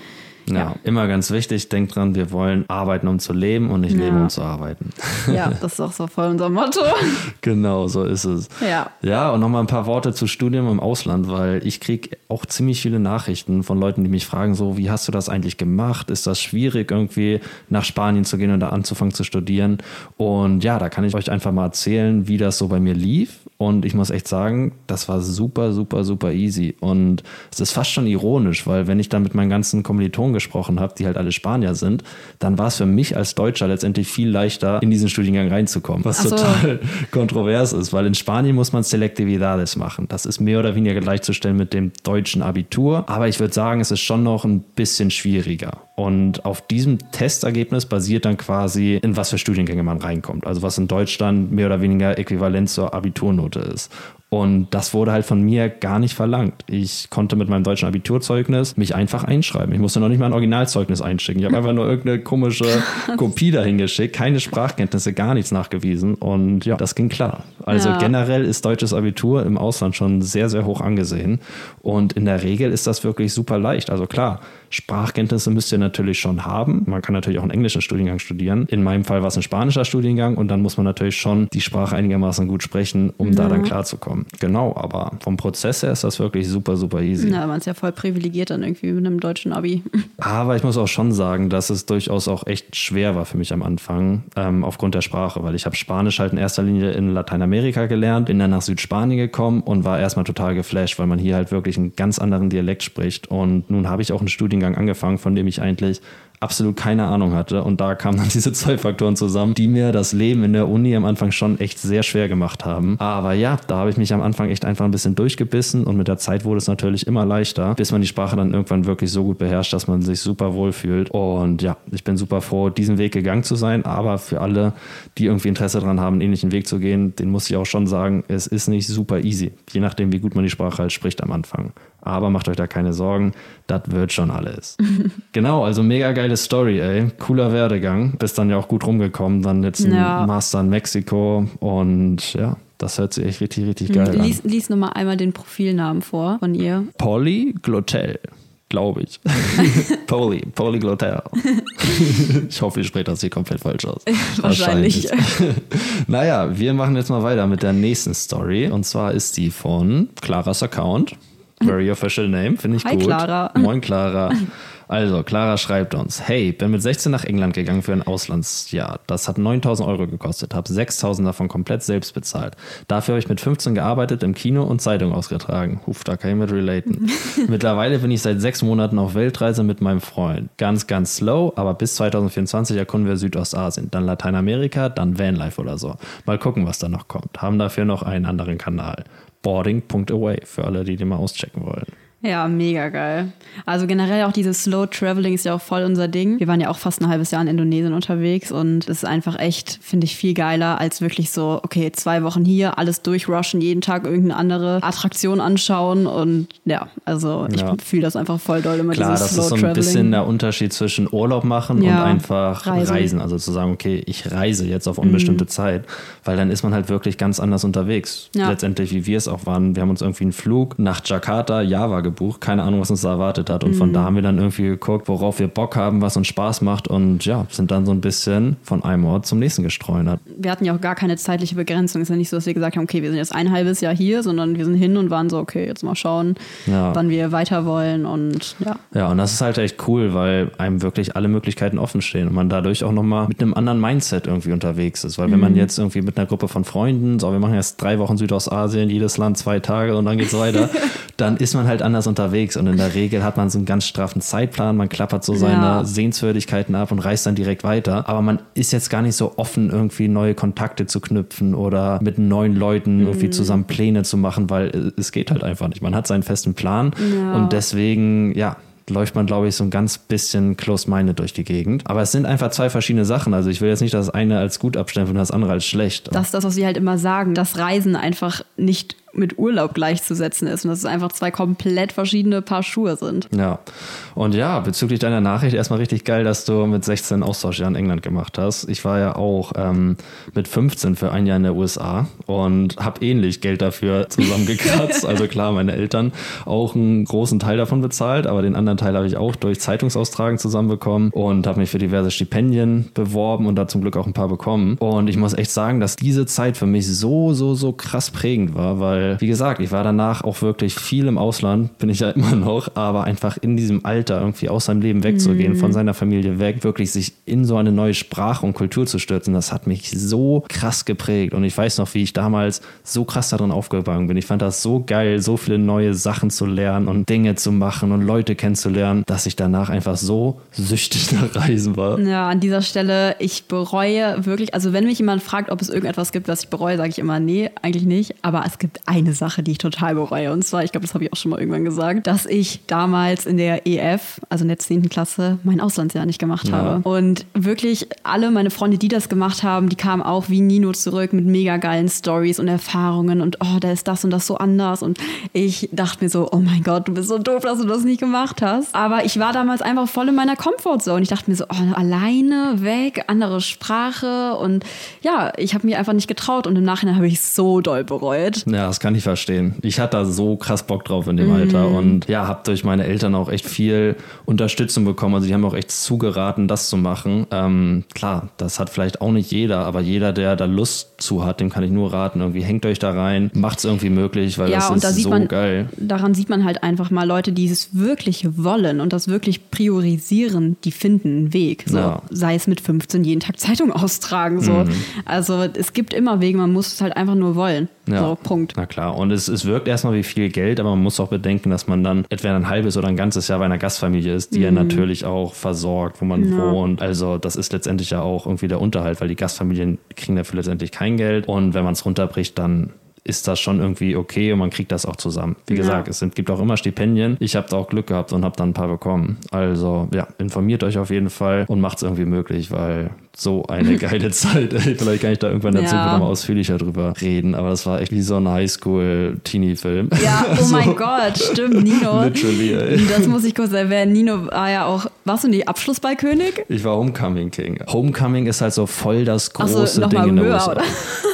Ja, ja. immer ganz wichtig, denkt dran, wir wollen arbeiten, um zu leben und nicht Ja. leben, um zu arbeiten. Ja, das ist auch so voll unser Motto. genau, so ist es. Ja. Ja, und nochmal ein paar Worte zu Studium im Ausland, weil ich kriege auch ziemlich viele Nachrichten von Leuten, die mich fragen, so, wie hast du das eigentlich gemacht? Ist das schwierig, irgendwie nach Spanien zu gehen und da anzufangen zu studieren? Und ja, da kann ich euch einfach mal erzählen, wie das so bei mir lief. Und ich muss echt sagen, das war super, super, super easy. Und es ist fast schon ironisch, weil wenn ich dann mit meinen ganzen Kommilitonen gesprochen habe, die halt alle Spanier sind, dann war es für mich als Deutscher letztendlich viel leichter, in diesen Studiengang reinzukommen. Was so. total kontrovers ist, weil in Spanien muss man Selectividades machen. Das ist mehr oder weniger gleichzustellen mit dem deutschen Abitur. Aber ich würde sagen, es ist schon noch ein bisschen schwieriger. Und auf diesem Testergebnis basiert dann quasi, in was für Studiengänge man reinkommt. Also was in Deutschland mehr oder weniger äquivalent zur Abiturnote ist. Und das wurde halt von mir gar nicht verlangt. Ich konnte mit meinem deutschen Abiturzeugnis mich einfach einschreiben. Ich musste noch nicht mal ein Originalzeugnis einschicken. Ich habe einfach nur irgendeine komische Kopie dahin geschickt, keine Sprachkenntnisse, gar nichts nachgewiesen. Und ja, das ging klar. Also Ja. generell ist deutsches Abitur im Ausland schon sehr, sehr hoch angesehen. Und in der Regel ist das wirklich super leicht. Also klar, Sprachkenntnisse müsst ihr natürlich schon haben. Man kann natürlich auch einen englischen Studiengang studieren. In meinem Fall war es ein spanischer Studiengang und dann muss man natürlich schon die Sprache einigermaßen gut sprechen, um da dann klarzukommen. Genau, aber vom Prozess her ist das wirklich super, super easy. Na, man ist ja voll privilegiert dann irgendwie mit einem deutschen Abi. Aber ich muss auch schon sagen, dass es durchaus auch echt schwer war für mich am Anfang, ähm, aufgrund der Sprache, weil ich habe Spanisch halt in erster Linie in Lateinamerika gelernt, bin dann nach Südspanien gekommen und war erstmal total geflasht, weil man hier halt wirklich einen ganz anderen Dialekt spricht. Und nun habe ich auch einen Studiengang angefangen, von dem ich eigentlich absolut keine Ahnung hatte. Und da kamen dann diese zwei Faktoren zusammen, die mir das Leben in der Uni am Anfang schon echt sehr schwer gemacht haben. Aber ja, da habe ich mich am Anfang echt einfach ein bisschen durchgebissen und mit der Zeit wurde es natürlich immer leichter, bis man die Sprache dann irgendwann wirklich so gut beherrscht, dass man sich super wohl fühlt. Und ja, ich bin super froh, diesen Weg gegangen zu sein. Aber für alle, die irgendwie Interesse daran haben, einen ähnlichen Weg zu gehen, den muss ich auch schon sagen, es ist nicht super easy. Je nachdem, wie gut man die Sprache halt spricht am Anfang. Aber macht euch da keine Sorgen, das wird schon alles. genau, also mega geile Story, ey. Cooler Werdegang. Bist dann ja auch gut rumgekommen, dann jetzt ein Ja. Master in Mexiko und ja, das hört sich echt richtig, richtig geil an. Lies, lies nochmal einmal den Profilnamen vor von ihr. Polyglottel, glaube ich. Poly, Polyglottel. ich hoffe, ich spreche das hier komplett falsch aus. Wahrscheinlich. naja, wir machen jetzt mal weiter mit der nächsten Story. Und zwar ist die von Claras Account. Very official name, finde ich Hi, gut. Clara. Moin, Clara. Also, Clara schreibt uns: Hey, bin mit 16 nach England gegangen für ein Auslandsjahr. Das hat 9000 Euro gekostet, habe 6000 davon komplett selbst bezahlt. Dafür habe ich mit 15 gearbeitet, im Kino und Zeitung ausgetragen. Huf, da kann ich mit relaten. Mittlerweile bin ich seit sechs Monaten auf Weltreise mit meinem Freund. Ganz, ganz slow, aber bis 2024 erkunden wir Südostasien, dann Lateinamerika, dann Vanlife oder so. Mal gucken, was da noch kommt. Haben dafür noch einen anderen Kanal. Boarding.away für alle, die den mal auschecken wollen. Ja, mega geil. Also generell auch dieses Slow Traveling ist ja auch voll unser Ding. Wir waren ja auch fast ein halbes Jahr in Indonesien unterwegs und es ist einfach echt, finde ich, viel geiler als wirklich so, okay, zwei Wochen hier, alles durchrushen, jeden Tag irgendeine andere Attraktion anschauen und ja, also ich Ja. fühle das einfach voll doll immer Klar, dieses das Slow ist so ein Traveling. bisschen der Unterschied zwischen Urlaub machen Ja, und einfach reisen. reisen. Also zu sagen, okay, ich reise jetzt auf unbestimmte Zeit, weil dann ist man halt wirklich ganz anders unterwegs. Ja. Letztendlich, wie wir es auch waren. Wir haben uns irgendwie einen Flug nach Jakarta, Java gebucht, keine Ahnung, was uns da erwartet hat. Und von da haben wir dann irgendwie geguckt, worauf wir Bock haben, was uns Spaß macht und ja, sind dann so ein bisschen von einem Ort zum nächsten gestreunert. wir hatten ja auch gar keine zeitliche Begrenzung. Es ist ja nicht so, dass wir gesagt haben, okay, wir sind jetzt ein halbes Jahr hier, sondern wir sind hin und waren so, okay, jetzt mal schauen, Ja. wann wir weiter wollen und ja. Ja, und das ist halt echt cool, weil einem wirklich alle Möglichkeiten offen stehen und man dadurch auch nochmal mit einem anderen Mindset irgendwie unterwegs ist. Weil wenn man jetzt irgendwie mit einer Gruppe von Freunden, so wir machen jetzt drei Wochen Südostasien, jedes Land zwei Tage und dann geht's weiter, dann ist man halt anders unterwegs und in der Regel hat man so einen ganz straffen Zeitplan, man klappert so seine Ja. Sehenswürdigkeiten ab und reist dann direkt weiter. Aber man ist jetzt gar nicht so offen, irgendwie neue Kontakte zu knüpfen oder mit neuen Leuten irgendwie zusammen Pläne zu machen, weil es geht halt einfach nicht. Man hat seinen festen Plan Ja. und deswegen, ja, läuft man, glaube ich, so ein ganz bisschen close-minded durch die Gegend. Aber es sind einfach zwei verschiedene Sachen. Also ich will jetzt nicht das eine als gut abstempeln und das andere als schlecht. Das ist das, was sie halt immer sagen, dass Reisen einfach nicht mit Urlaub gleichzusetzen ist und dass es einfach zwei komplett verschiedene Paar Schuhe sind. Ja. Und ja, bezüglich deiner Nachricht erstmal richtig geil, dass du mit 16 Austauschjahr in England gemacht hast. Ich war ja auch ähm, mit 15 für ein Jahr in der USA und habe ähnlich Geld dafür zusammengekratzt. also klar, meine Eltern auch einen großen Teil davon bezahlt, aber den anderen Teil habe ich auch durch Zeitungsaustragen zusammenbekommen und habe mich für diverse Stipendien beworben und da zum Glück auch ein paar bekommen. Und ich muss echt sagen, dass diese Zeit für mich so, so, so krass prägend war, weil, wie gesagt, ich war danach auch wirklich viel im Ausland, bin ich ja immer noch, aber einfach in diesem Alter irgendwie aus seinem Leben wegzugehen, von seiner Familie weg, wirklich sich in so eine neue Sprache und Kultur zu stürzen, das hat mich so krass geprägt. Und ich weiß noch, wie ich damals so krass darin aufgegangen bin. Ich fand das so geil, so viele neue Sachen zu lernen und Dinge zu machen und Leute kennenzulernen, dass ich danach einfach so süchtig nach Reisen war. Ja, an dieser Stelle, ich bereue wirklich, also wenn mich jemand fragt, ob es irgendetwas gibt, was ich bereue, sage ich immer, nee, eigentlich nicht. Aber es gibt eine Sache, die ich total bereue. Und zwar, ich glaube, das habe ich auch schon mal irgendwann gesagt, dass ich damals in der EF, also in der 10. Klasse, mein Auslandsjahr nicht gemacht Ja. habe. Und wirklich alle meine Freunde, die das gemacht haben, die kamen auch wie Nino zurück mit mega geilen Stories und Erfahrungen und oh, da ist das und das so anders. Und ich dachte mir so, oh mein Gott, du bist so doof, dass du das nicht gemacht hast. Aber ich war damals einfach voll in meiner Comfortzone. Ich dachte mir so, oh, alleine weg, andere Sprache und ja, ich habe mir einfach nicht getraut und im Nachhinein habe ich so doll bereut. Ja, das kann ich verstehen. Ich hatte da so krass Bock drauf in dem Mhm. Alter und ja, habe durch meine Eltern auch echt viel Unterstützung bekommen. Also die haben auch echt zugeraten, das zu machen. Ähm, klar, das hat vielleicht auch nicht jeder, aber jeder, der da Lust zu hat, dem kann ich nur raten. Irgendwie hängt euch da rein, macht es irgendwie möglich, weil das ja, und ist da sieht so man, geil. daran sieht man halt einfach mal Leute, die es wirklich wollen und das wirklich priorisieren, die finden einen Weg. So, Ja. Sei es mit 15 jeden Tag Zeitung austragen. So. Mhm. Also es gibt immer Wege, man muss es halt einfach nur wollen. Ja, So, Punkt. Na klar. Und es, es wirkt erstmal wie viel Geld, aber man muss auch bedenken, dass man dann etwa ein halbes oder ein ganzes Jahr bei einer Gastfamilie ist, die ja natürlich auch versorgt, wo man Mhm. Ja. wohnt. Also das ist letztendlich ja auch irgendwie der Unterhalt, weil die Gastfamilien kriegen dafür letztendlich kein Geld. Und wenn man es runterbricht, dann ist das schon irgendwie okay und man kriegt das auch zusammen. Wie Ja. gesagt, es sind, gibt auch immer Stipendien. Ich habe da auch Glück gehabt und habe dann ein paar bekommen. Also ja, informiert euch auf jeden Fall und macht es irgendwie möglich, weil so eine geile Zeit. Vielleicht kann ich da irgendwann in der Ja. Zukunft nochmal ausführlicher drüber reden, aber das war echt wie so ein Highschool-Teenie-Film. Ja, oh mein Gott, stimmt, Nino. Literally, ey. Das muss ich kurz erwähnen. Nino war ja auch, warst du nicht Abschlussballkönig? Ich war Homecoming King. Homecoming ist halt so voll das Ach so, große noch Ding in der USA. oder?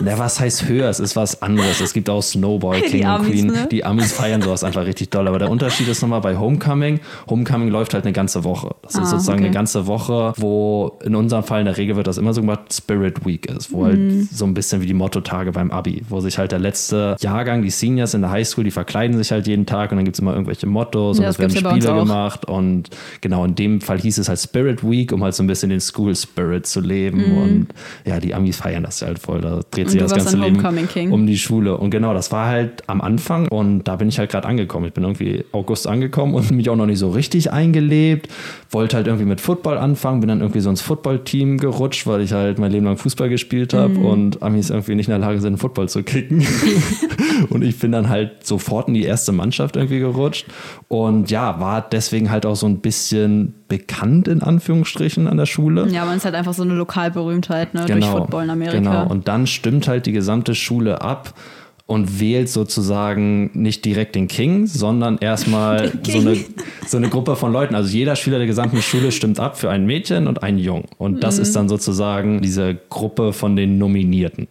Na, was heißt höher? Es ist was anderes. Es gibt auch Snowball Die King und Amis, Queen. ne? Die Amis feiern sowas einfach richtig doll. Aber der Unterschied ist nochmal bei Homecoming. Homecoming läuft halt eine ganze Woche. Das ist Ah, sozusagen okay. eine ganze Woche, wo in unserem Fall in der Regel wird das immer so gemacht, Spirit Week ist, wo Mhm. halt so ein bisschen wie die Motto-Tage beim Abi, wo sich halt der letzte Jahrgang, die Seniors in der Highschool, die verkleiden sich halt jeden Tag und dann gibt es immer irgendwelche Mottos Ja, und es werden Spiele gemacht und genau in dem Fall hieß es halt Spirit Week, um halt so ein bisschen den School Spirit zu leben und ja, die Amis feiern das halt voll, da dreht Mhm. Und sich das ganze Leben Homecoming King. um die Schule und genau, das war halt am Anfang und da bin ich halt gerade angekommen. Ich bin irgendwie August angekommen und mich auch noch nicht so richtig eingelebt, wollte halt irgendwie mit Football anfangen, bin dann irgendwie so ins Football-Team gerutscht, weil ich halt mein Leben lang Fußball gespielt habe Mhm. und Amis irgendwie nicht in der Lage sind, Football zu kicken. und ich bin dann halt sofort in die erste Mannschaft irgendwie gerutscht und ja, war deswegen halt auch so ein bisschen bekannt in Anführungsstrichen an der Schule. Ja, man ist halt einfach so eine Lokalberühmtheit ne, durch Football in Amerika. Genau, und dann stimmt halt die gesamte Schule ab und wählt sozusagen nicht direkt den King, sondern erstmal so eine, so eine Gruppe von Leuten. Also jeder Schüler der gesamten Schule stimmt ab für ein Mädchen und einen Jungen. Und das ist dann sozusagen diese Gruppe von den Nominierten.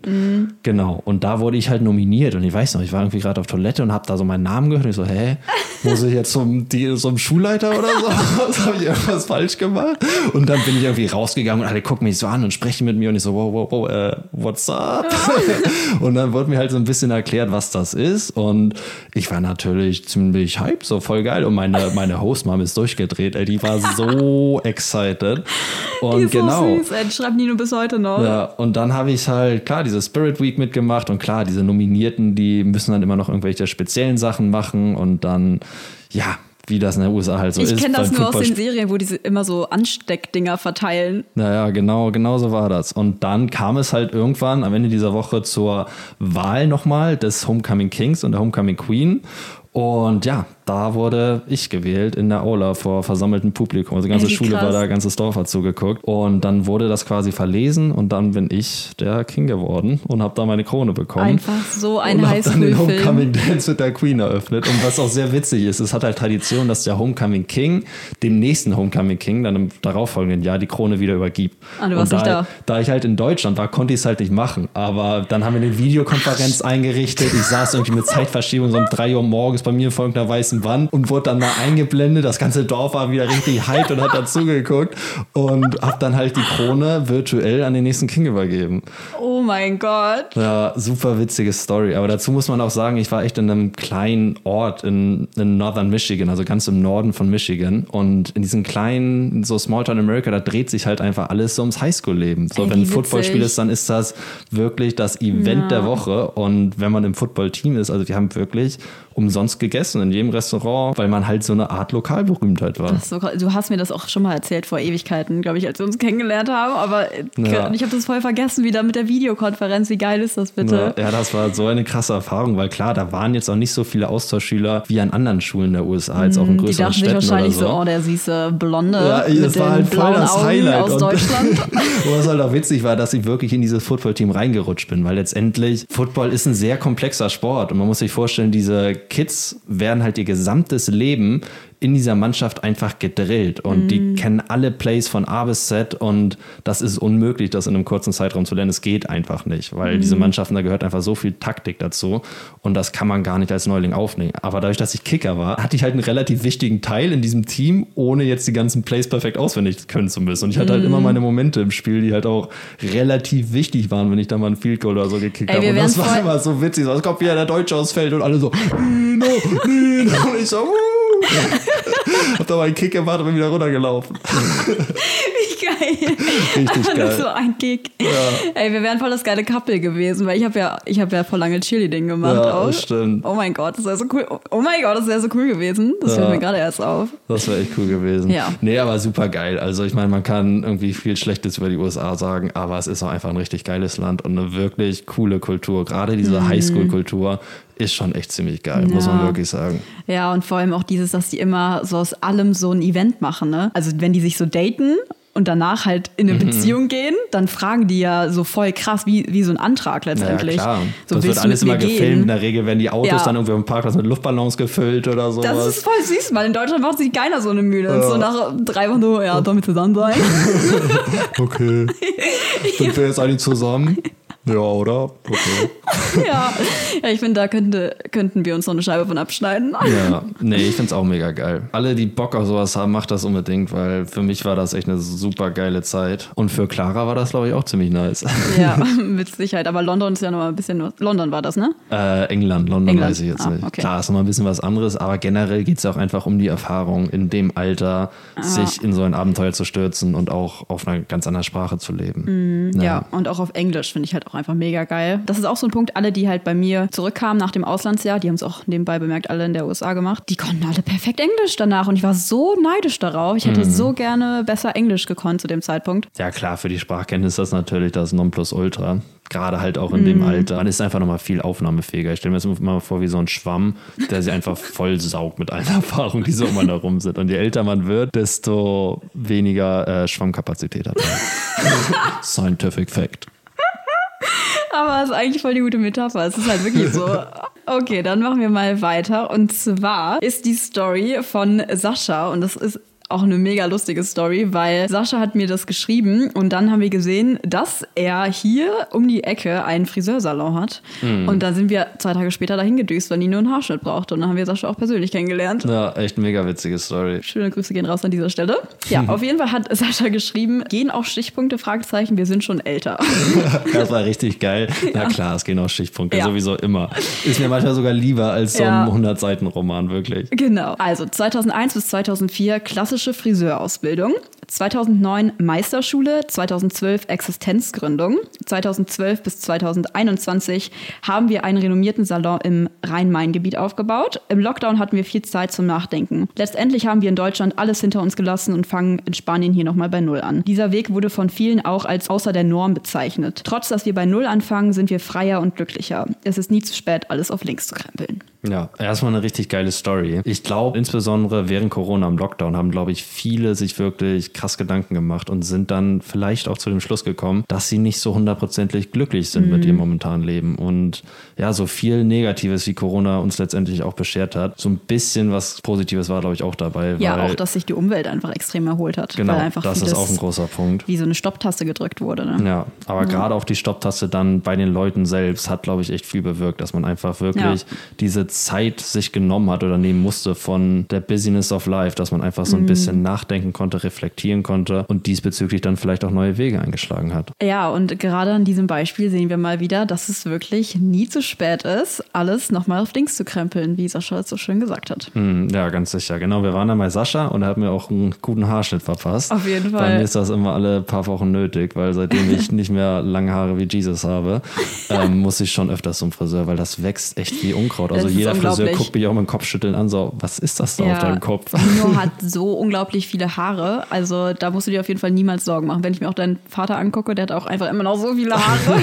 Genau. Und da wurde ich halt nominiert. Und ich weiß noch, ich war irgendwie gerade auf Toilette und habe da so meinen Namen gehört. Und ich so, hä? Muss ich jetzt zum, die, zum Schulleiter oder so? Was habe ich irgendwas falsch gemacht? Und dann bin ich irgendwie rausgegangen und alle gucken mich so an und sprechen mit mir. Und ich so, wow, wow, wow, äh, what's up? und dann wurde mir halt so ein bisschen erklärt, was das ist. Und ich war natürlich ziemlich hype, so voll geil. Und meine, meine Hostmom ist durchgedreht. Ey, die war so excited. Und Die ist genau. so süß, ey. Schreibt Nino bis heute noch. Ja, und dann habe ich halt, klar, diese Spirit Week mitgemacht und klar, diese Nominierten, die müssen dann immer noch irgendwelche speziellen Sachen machen und dann, ja, wie das in den USA halt so ich ist. kenne das nur aus den. Serien, wo diese immer so Ansteckdinger verteilen. Naja, genau, genau so war das. Und dann kam es halt irgendwann am Ende dieser Woche zur Wahl nochmal des Homecoming Kings und der Homecoming Queen. Und ja, da wurde ich gewählt in der Aula vor versammeltem Publikum. Also die ganze Ey, Schule war krass. da, ganzes Dorf hat zugeguckt. Und dann wurde das quasi verlesen und dann bin ich der King geworden und habe da meine Krone bekommen. Einfach so ein und hab dann den. Homecoming Dance mit der Queen eröffnet. Und was auch sehr witzig ist, es hat halt Tradition, dass der Homecoming King dem nächsten Homecoming King dann im darauffolgenden Jahr die Krone wieder übergibt. Ah, du warst und da, nicht da. da ich halt in Deutschland war, konnte ich es halt nicht machen. Aber dann haben wir eine Videokonferenz eingerichtet. Ich saß irgendwie mit Zeitverschiebung so um 3 Uhr morgens bei mir vor irgendeiner weißen Wand und wurde dann mal eingeblendet. Das ganze Dorf war wieder richtig hyped und hat dazu geguckt und hab dann halt die Krone virtuell an den nächsten King übergeben. Oh mein Gott. Ja, super witzige Story. Aber dazu muss man auch sagen, ich war echt in einem kleinen Ort in, in Northern Michigan, also ganz im Norden von Michigan. Und in diesem kleinen, so Small Town America, da dreht sich halt einfach alles so ums Highschool-Leben. So, Ey, wenn ein Footballspiel ist, dann ist das wirklich das Event Ja. der Woche. Und wenn man im Football-Team ist, also wir haben wirklich umsonst gegessen in jedem Restaurant, weil man halt so eine Art Lokalberühmtheit war. So, du hast mir das auch schon mal erzählt vor Ewigkeiten, glaube ich, als wir uns kennengelernt haben. Aber Ja. ich habe das voll vergessen, wie da mit der Videokonferenz. Wie geil ist das bitte? Ja, ja, das war so eine krasse Erfahrung, weil klar, da waren jetzt auch nicht so viele Austauschschüler wie an anderen Schulen der USA, jetzt auch in Die größeren dachten sich Städten wahrscheinlich oder so, oh, der süße Blonde Ja, mit das war halt voll das Augen Highlight. aus Und- Deutschland. Wo es halt auch witzig war, dass ich wirklich in dieses Footballteam reingerutscht bin, weil letztendlich Football ist ein sehr komplexer Sport und man muss sich vorstellen, diese Kids werden halt ihr gesamtes Leben in dieser Mannschaft einfach gedrillt und die kennen alle Plays von A bis Z und das ist unmöglich, das in einem kurzen Zeitraum zu lernen. Es geht einfach nicht, weil diese Mannschaften, da gehört einfach so viel Taktik dazu und das kann man gar nicht als Neuling aufnehmen. Aber dadurch, dass ich Kicker war, hatte ich halt einen relativ wichtigen Teil in diesem Team, ohne jetzt die ganzen Plays perfekt auswendig können zu müssen. Und ich hatte halt immer meine Momente im Spiel, die halt auch relativ wichtig waren, wenn ich da mal ein Field Goal oder so gekickt Ey, habe. Und das war immer so witzig. So, als kommt wieder der Deutsche aus Feld und alle so, Nino, Nino. Und ich so, uh. Hab da mal einen Kick gemacht und bin wieder runtergelaufen. Wie geil. Richtig geil. so ein Kick. Ey, wir wären voll das geile Couple gewesen, weil ich habe ja, ich habe ja voll lange Cheerleading gemacht Ja, auch. das stimmt. Oh mein Gott, das wäre so cool. Oh mein Gott, das wäre so cool gewesen. Das Ja. fällt mir gerade erst auf. Das wäre echt cool gewesen. Ja. Nee, aber super geil. Also ich meine, man kann irgendwie viel Schlechtes über die USA sagen, aber es ist auch einfach ein richtig geiles Land und eine wirklich coole Kultur. Gerade diese Highschool-Kultur ist schon echt ziemlich geil, muss man Mhm. Ja. wirklich sagen. Ja, und vor allem auch dieses, dass die immer so aus allem so ein Event machen, ne? Also wenn die sich so daten und danach halt in Mhm. eine Beziehung gehen, dann fragen die ja so voll krass, wie, wie so ein Antrag letztendlich. Ja, klar. So, das wird alles immer gefilmt. In gehen? der Regel werden die Autos Ja. dann irgendwie dem Parkplatz mit Luftballons gefüllt oder sowas. Das ist voll süß, weil in Deutschland macht sich keiner so eine Mühe. So nach drei Wochen so, ja, wir zusammen sein? okay. Sind wir jetzt eigentlich zusammen? Ja, oder? Okay. ja. ja, ich finde, da könnte, könnten wir uns noch eine Scheibe von abschneiden. Ja, nee, ich find's auch mega geil. Alle, die Bock auf sowas haben, macht das unbedingt, weil für mich war das echt eine super geile Zeit. Und für Clara war das, glaube ich, auch ziemlich nice. Ja, mit Sicherheit. Aber London ist ja noch mal ein bisschen. London war das, ne? Äh, England, London England. weiß ich jetzt Ah, nicht. okay. Klar, ist nochmal ein bisschen was anderes, aber generell geht's ja auch einfach um die Erfahrung, in dem Alter Ah. sich in so ein Abenteuer zu stürzen und auch auf einer ganz anderen Sprache zu leben. Ja. und auch auf Englisch finde ich halt auch einfach mega geil. Das ist auch so ein Punkt, alle, die halt bei mir zurückkamen nach dem Auslandsjahr, die haben es auch nebenbei bemerkt, alle in der USA gemacht, die konnten alle perfekt Englisch danach und ich war so neidisch darauf. Ich hätte so gerne besser Englisch gekonnt zu dem Zeitpunkt. Ja, klar, für die Sprachkenntnis ist das natürlich das Nonplusultra. Gerade halt auch in dem Mhm. Alter. Man ist einfach nochmal viel aufnahmefähiger. Ich stelle mir das mal vor wie so ein Schwamm, der sich einfach voll saugt mit allen Erfahrungen, die so um einen herum sind. Und je älter man wird, desto weniger äh, Schwammkapazität hat man. Scientific Fact. Aber es ist eigentlich voll die gute Metapher. Es ist halt wirklich so. Okay, dann machen wir mal weiter. Und zwar ist die Story von Sascha und das ist auch eine mega lustige Story, weil Sascha hat mir das geschrieben und dann haben wir gesehen, dass er hier um die Ecke einen Friseursalon hat. Und dann sind wir zwei Tage später dahin gedüst, weil die nur einen Haarschnitt brauchte. Und dann haben wir Sascha auch persönlich kennengelernt. Ja, echt mega witzige Story. Schöne Grüße gehen raus an dieser Stelle. Ja, auf jeden Fall hat Sascha geschrieben, gehen auch Stichpunkte, Fragezeichen, wir sind schon älter. Das war richtig geil. Na klar, es gehen auch Stichpunkte, Ja. sowieso immer. Ist mir manchmal sogar lieber als so Ja. ein 100-Seiten-Roman, wirklich. Genau. Also 2001 bis 2004 klassische Friseurausbildung. 2009 Meisterschule, 2012 Existenzgründung. 2012 bis 2021 haben wir einen renommierten Salon im Rhein-Main-Gebiet aufgebaut. Im Lockdown hatten wir viel Zeit zum Nachdenken. Letztendlich haben wir in Deutschland alles hinter uns gelassen und fangen in Spanien hier nochmal bei Null an. Dieser Weg wurde von vielen auch als außer der Norm bezeichnet. Trotz, dass wir bei Null anfangen, sind wir freier und glücklicher. Es ist nie zu spät, alles auf links zu krempeln. Ja, erstmal eine richtig geile Story. Ich glaube, insbesondere während Corona im Lockdown haben, glaube ich, viele sich wirklich krass Gedanken gemacht und sind dann vielleicht auch zu dem Schluss gekommen, dass sie nicht so hundertprozentig glücklich sind mit ihrem momentanen Leben. Und ja, so viel Negatives, wie Corona uns letztendlich auch beschert hat, so ein bisschen was Positives war, glaube ich, auch dabei. Ja, weil, auch, dass sich die Umwelt einfach extrem erholt hat. Genau, weil einfach das ist auch ein großer Punkt. wie so eine Stopptaste gedrückt wurde. Ne? Ja, aber gerade auch die Stopptaste dann bei den Leuten selbst hat, glaube ich, echt viel bewirkt, dass man einfach wirklich Ja. diese Zeit sich genommen hat oder nehmen musste von der Business of Life, dass man einfach so ein Mhm. bisschen nachdenken konnte, reflektieren konnte und diesbezüglich dann vielleicht auch neue Wege eingeschlagen hat. Ja, und gerade an diesem Beispiel sehen wir mal wieder, dass es wirklich nie zu spät ist, alles nochmal auf links zu krempeln, wie Sascha es so schön gesagt hat. Hm, ja, ganz sicher. Genau, wir waren dann bei Sascha und er hat mir auch einen guten Haarschnitt verpasst. Auf jeden Bei Fall. mir ist das immer alle paar Wochen nötig, weil seitdem ich nicht mehr lange Haare wie Jesus habe, ähm, muss ich schon öfters zum Friseur, weil das wächst echt wie Unkraut. Also Das jeder Friseur guckt mich auch mit dem Kopfschütteln an, so, was ist das da auf deinem Kopf? Nino hat so unglaublich viele Haare. Also Also da musst du dir auf jeden Fall niemals Sorgen machen. Wenn ich mir auch deinen Vater angucke, der hat auch einfach immer noch so viele Haare.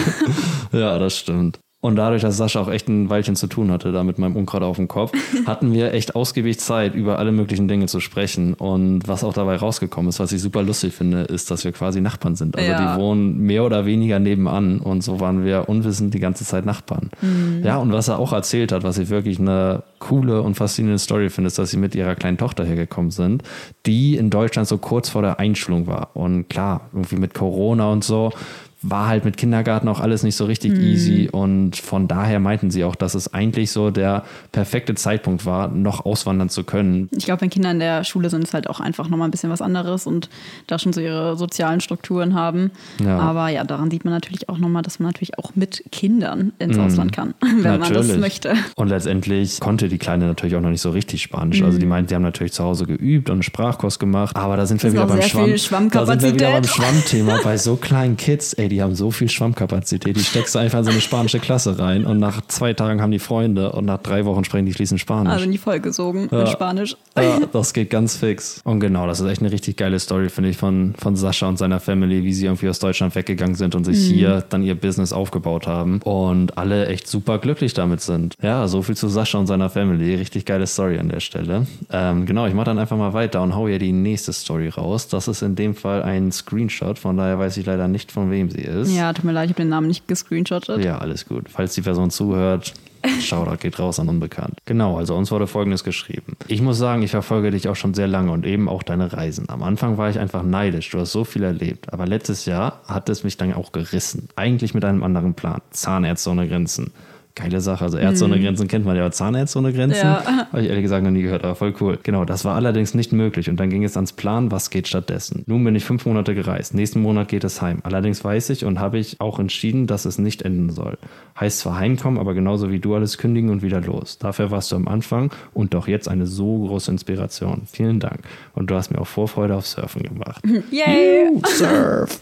ja, das stimmt. Und dadurch, dass Sascha auch echt ein Weilchen zu tun hatte, da mit meinem Unkraut auf dem Kopf, hatten wir echt ausgiebig Zeit, über alle möglichen Dinge zu sprechen. Und was auch dabei rausgekommen ist, was ich super lustig finde, ist, dass wir quasi Nachbarn sind. Also Ja. die wohnen mehr oder weniger nebenan und so waren wir unwissend die ganze Zeit Nachbarn. Ja, und was er auch erzählt hat, was ich wirklich eine coole und faszinierende Story finde, ist, dass sie mit ihrer kleinen Tochter hergekommen sind, die in Deutschland so kurz vor der Einschulung war. Und klar, irgendwie mit Corona und so war halt mit Kindergarten auch alles nicht so richtig easy und von daher meinten sie auch, dass es eigentlich so der perfekte Zeitpunkt war, noch auswandern zu können. Ich glaube, wenn Kinder in der Schule sind, ist halt auch einfach nochmal ein bisschen was anderes und da schon so ihre sozialen Strukturen haben. Ja. Aber ja, daran sieht man natürlich auch nochmal, dass man natürlich auch mit Kindern ins Ausland kann, wenn man das möchte. Und letztendlich konnte die Kleine natürlich auch noch nicht so richtig Spanisch. Also die meint, die haben natürlich zu Hause geübt und einen Sprachkurs gemacht. Aber da sind wir wieder beim Schwamm. Da sind wir wieder beim. Schwammthema. Bei so kleinen Kids, ey, die haben so viel Schwammkapazität. Die steckst du einfach in so eine spanische Klasse rein und nach zwei Tagen haben die Freunde und nach drei Wochen sprechen die fließend Spanisch. Also in die Folge gesogen Ja. in Spanisch. Ja, das geht ganz fix. Und genau, das ist echt eine richtig geile Story, finde ich, von, von Sascha und seiner Family, wie sie irgendwie aus Deutschland weggegangen sind und sich hier dann ihr Business aufgebaut haben und alle echt super glücklich damit sind. Ja, so viel zu Sascha und seiner Family. Richtig geile Story an der Stelle. Ähm, genau, ich mache dann einfach mal weiter und hau hier die nächste Story raus. Das ist in dem Fall ein Screenshot, von daher weiß ich leider nicht, von wem sie ist. Ja, tut mir leid, ich habe den Namen nicht gescreenshottet. Ja, alles gut. Falls die Person zuhört, Shoutout geht raus an Unbekannt. Genau, also uns wurde Folgendes geschrieben. Ich muss sagen, ich verfolge dich auch schon sehr lange und eben auch deine Reisen. Am Anfang war ich einfach neidisch, du hast so viel erlebt. Aber letztes Jahr hat es mich dann auch gerissen. Eigentlich mit einem anderen Plan. Zahnärzte ohne Grenzen. Geile Sache. Also Ärzte ohne Grenzen kennt man ja, aber Zahnärzte ohne Grenzen Ja. habe ich ehrlich gesagt noch nie gehört, aber voll cool. Genau, das war allerdings nicht möglich und dann ging es ans Plan, was geht stattdessen. Nun bin ich fünf Monate gereist, nächsten Monat geht es heim. Allerdings weiß ich und habe ich auch entschieden, dass es nicht enden soll. Heißt zwar heimkommen, aber genauso wie du alles kündigen und wieder los. Dafür warst du am Anfang und doch jetzt eine so große Inspiration. Vielen Dank. Und du hast mir auch Vorfreude auf Surfen gemacht. Yay! Surf!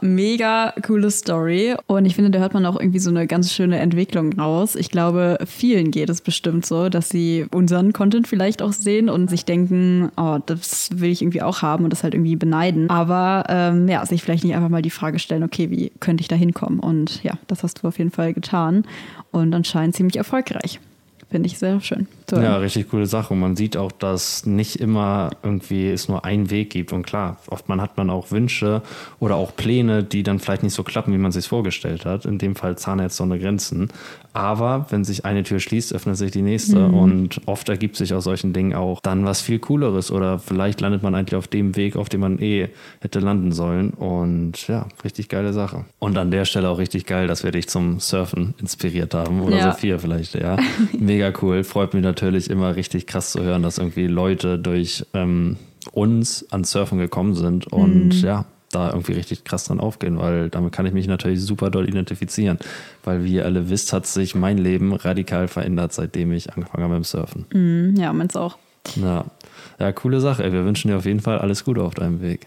Mega coole Story. Und ich finde, da hört man auch irgendwie so eine ganz schöne Entwicklung raus. Ich glaube, vielen geht es bestimmt so, dass sie unseren Content vielleicht auch sehen und sich denken, oh, das will ich irgendwie auch haben und das halt irgendwie beneiden. Aber ähm, ja, sich vielleicht nicht einfach mal die Frage stellen, okay, wie könnte ich da hinkommen? Und ja, das hast du auf jeden Fall getan. Und anscheinend ziemlich erfolgreich. Finde ich sehr schön. hören. Ja, richtig coole Sache. Und man sieht auch, dass nicht immer irgendwie es nur einen Weg gibt. Und klar, oft man hat man auch Wünsche oder auch Pläne, die dann vielleicht nicht so klappen, wie man sich vorgestellt hat. In dem Fall Zahnärzte ohne Grenzen. Aber wenn sich eine Tür schließt, öffnet sich die nächste. Und oft ergibt sich aus solchen Dingen auch dann was viel Cooleres. Oder vielleicht landet man eigentlich auf dem Weg, auf dem man eh hätte landen sollen. Und ja, richtig geile Sache. Und an der Stelle auch richtig geil, dass wir dich zum Surfen inspiriert haben. Oder Ja. Sophia vielleicht, ja. Mega cool. Freut mich natürlich immer richtig krass zu hören, dass irgendwie Leute durch ähm, uns ans Surfen gekommen sind und ja, da irgendwie richtig krass dran aufgehen, weil damit kann ich mich natürlich super doll identifizieren. Weil wie ihr alle wisst, hat sich mein Leben radikal verändert, seitdem ich angefangen habe mit dem Surfen. Ja, meins auch. Ja. ja, coole Sache. Wir wünschen dir auf jeden Fall alles Gute auf deinem Weg.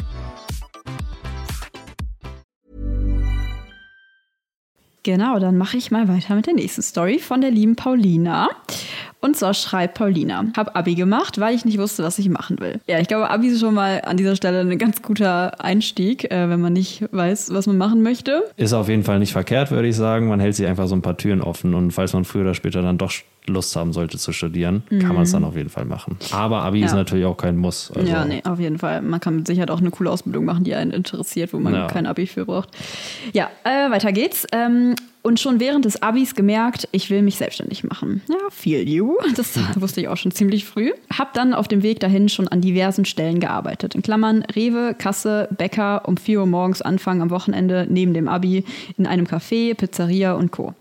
Genau, dann mache ich mal weiter mit der nächsten Story von der lieben Paulina. Und zwar schreibt Paulina, hab Abi gemacht, weil ich nicht wusste, was ich machen will. Ja, ich glaube, Abi ist schon mal an dieser Stelle ein ganz guter Einstieg, äh, wenn man nicht weiß, was man machen möchte. Ist auf jeden Fall nicht verkehrt, würde ich sagen. Man hält sich einfach so ein paar Türen offen und falls man früher oder später dann doch Lust haben sollte zu studieren, kann man es dann auf jeden Fall machen. Aber Abi ist Ja. natürlich auch kein Muss. Also, Ja, nee, auf jeden Fall. Man kann mit Sicherheit auch eine coole Ausbildung machen, die einen interessiert, wo man Ja. kein Abi für braucht. Ja, äh, weiter geht's. Ähm, und schon während des Abis gemerkt, ich will mich selbstständig machen. Ja, feel you. Das wusste ich auch schon ziemlich früh. Hab dann auf dem Weg dahin schon an diversen Stellen gearbeitet. In Klammern Rewe, Kasse, Bäcker, um 4 Uhr morgens anfangen am Wochenende neben dem Abi in einem Café, Pizzeria und Co.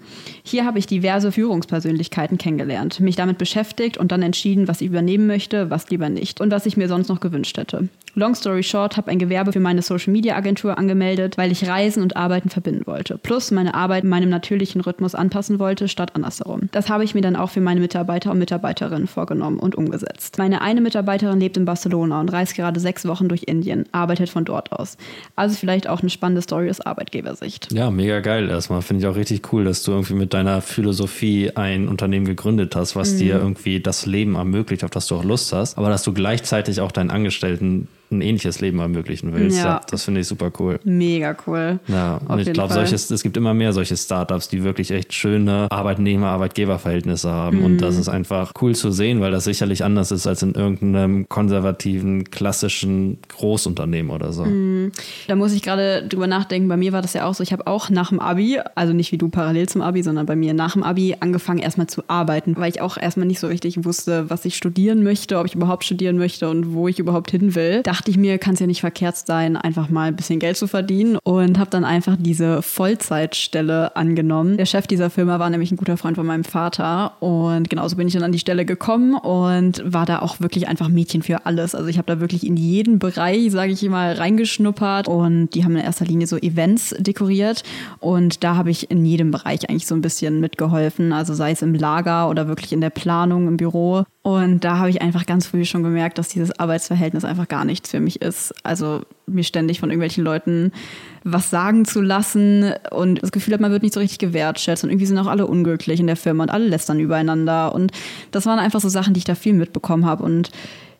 Hier habe ich diverse Führungspersönlichkeiten kennengelernt, mich damit beschäftigt und dann entschieden, was ich übernehmen möchte, was lieber nicht und was ich mir sonst noch gewünscht hätte. Long story short, habe ein Gewerbe für meine Social Media Agentur angemeldet, weil ich Reisen und Arbeiten verbinden wollte. Plus meine Arbeit meinem natürlichen Rhythmus anpassen wollte, statt andersherum. Das habe ich mir dann auch für meine Mitarbeiter und Mitarbeiterinnen vorgenommen und umgesetzt. Meine eine Mitarbeiterin lebt in Barcelona und reist gerade sechs Wochen durch Indien, arbeitet von dort aus. Also vielleicht auch eine spannende Story aus Arbeitgebersicht. Ja, mega geil. Erstmal finde ich auch richtig cool, dass du irgendwie mit deiner Philosophie ein Unternehmen gegründet hast, was dir Mhm. irgendwie das Leben ermöglicht, auf das du auch Lust hast, aber dass du gleichzeitig auch deinen Angestellten ein ähnliches Leben ermöglichen willst. Ja. Ja. das finde ich super cool. Mega cool. Ja, Auf und ich glaube, es gibt immer mehr solche Startups, die wirklich echt schöne Arbeitnehmer-Arbeitgeber-Verhältnisse haben. Mhm. Und das ist einfach cool zu sehen, weil das sicherlich anders ist als in irgendeinem konservativen, klassischen Großunternehmen oder so. Mhm. Da muss ich gerade drüber nachdenken. Bei mir war das ja auch so. Ich habe auch nach dem Abi, also nicht wie du parallel zum Abi, sondern bei mir nach dem Abi angefangen erstmal zu arbeiten, weil ich auch erstmal nicht so richtig wusste, was ich studieren möchte, ob ich überhaupt studieren möchte und wo ich überhaupt hin will. Dachte ich mir, kann es ja nicht verkehrt sein, einfach mal ein bisschen Geld zu verdienen und habe dann einfach diese Vollzeitstelle angenommen. Der Chef dieser Firma war nämlich ein guter Freund von meinem Vater und genauso bin ich dann an die Stelle gekommen und war da auch wirklich einfach Mädchen für alles. Also ich habe da wirklich in jeden Bereich, sage ich mal, reingeschnuppert und die haben in erster Linie so Events dekoriert und da habe ich in jedem Bereich eigentlich so ein bisschen mitgeholfen, also sei es im Lager oder wirklich in der Planung im Büro. Und da habe ich einfach ganz früh schon gemerkt, dass dieses Arbeitsverhältnis einfach gar nichts für mich ist. Also mir ständig von irgendwelchen Leuten was sagen zu lassen und das Gefühl hat, man wird nicht so richtig gewertschätzt und irgendwie sind auch alle unglücklich in der Firma und alle lästern übereinander. Und das waren einfach so Sachen, die ich da viel mitbekommen habe und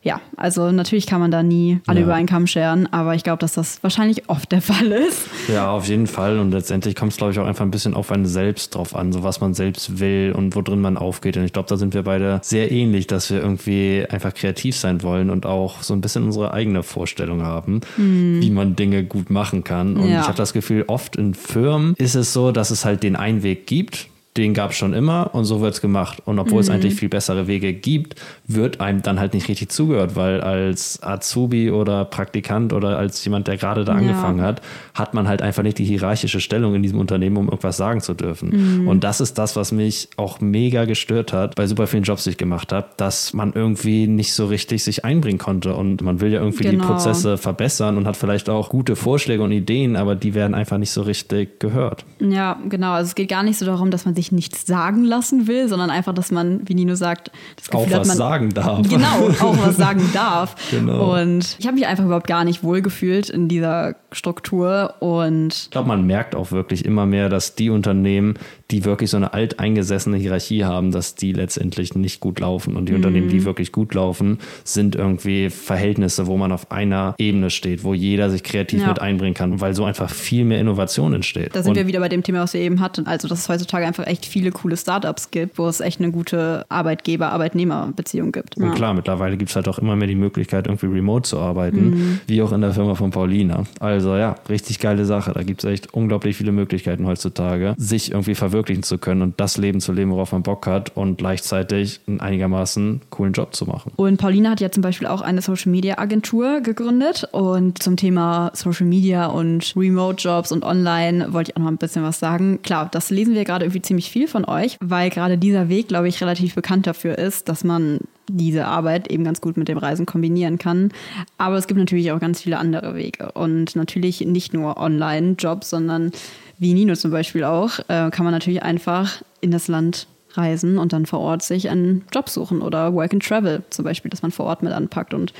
ja, also natürlich kann man da nie alle Ja. über einen Kamm scheren, aber ich glaube, dass das wahrscheinlich oft der Fall ist. Ja, auf jeden Fall. Und letztendlich kommt es, glaube ich, auch einfach ein bisschen auf einen selbst drauf an, so was man selbst will und wo drin man aufgeht. Und ich glaube, da sind wir beide sehr ähnlich, dass wir irgendwie einfach kreativ sein wollen und auch so ein bisschen unsere eigene Vorstellung haben, wie man Dinge gut machen kann. Und Ja. ich habe das Gefühl, oft in Firmen ist es so, dass es halt den einen Weg gibt. Den gab es schon immer und so wird es gemacht. Und obwohl es eigentlich viel bessere Wege gibt, wird einem dann halt nicht richtig zugehört, weil als Azubi oder Praktikant oder als jemand, der gerade da Ja. angefangen hat, hat man halt einfach nicht die hierarchische Stellung in diesem Unternehmen, um irgendwas sagen zu dürfen. Und das ist das, was mich auch mega gestört hat bei super vielen Jobs, die ich gemacht habe, dass man irgendwie nicht so richtig sich einbringen konnte. Und man will ja irgendwie Genau. die Prozesse verbessern und hat vielleicht auch gute Vorschläge und Ideen, aber die werden einfach nicht so richtig gehört. Ja, genau. Also es geht gar nicht so darum, dass man sich nichts sagen lassen will, sondern einfach, dass man, wie Nino sagt, das Auch Gefühl hat, was man sagen darf. Genau, auch was sagen darf. Genau. Und ich habe mich einfach überhaupt gar nicht wohlgefühlt in dieser Struktur und Ich glaube, man merkt auch wirklich immer mehr, dass die Unternehmen, die wirklich so eine alteingesessene Hierarchie haben, dass die letztendlich nicht gut laufen. Und die Unternehmen, Mhm. die wirklich gut laufen, sind irgendwie Verhältnisse, wo man auf einer Ebene steht, wo jeder sich kreativ Ja. mit einbringen kann, weil so einfach viel mehr Innovation entsteht. da sind Und wir wieder bei dem Thema, was wir eben hatten. Also, dass es heutzutage einfach echt viele coole Startups gibt, wo es echt eine gute Arbeitgeber-Arbeitnehmer-Beziehung gibt. Und Ja. klar, mittlerweile gibt es halt auch immer mehr die Möglichkeit, irgendwie remote zu arbeiten, Mhm. wie auch in der Firma von Paulina. Also ja, richtig geile Sache. Da gibt es echt unglaublich viele Möglichkeiten heutzutage, sich irgendwie verwirklichen zu können und das Leben zu leben, worauf man Bock hat und gleichzeitig einen einigermaßen coolen Job zu machen. Und Paulina hat ja zum Beispiel auch eine Social Media Agentur gegründet und zum Thema Social Media und Remote Jobs und Online wollte ich auch noch ein bisschen was sagen. Klar, das lesen wir gerade irgendwie ziemlich viel von euch, weil gerade dieser Weg, glaube ich, relativ bekannt dafür ist, dass man diese Arbeit eben ganz gut mit dem Reisen kombinieren kann. Aber es gibt natürlich auch ganz viele andere Wege und natürlich nicht nur Online-Jobs, sondern wie Nino zum Beispiel auch, äh, kann man natürlich einfach in das Land reisen und dann vor Ort sich einen Job suchen oder Work and Travel zum Beispiel, dass man vor Ort mit anpackt und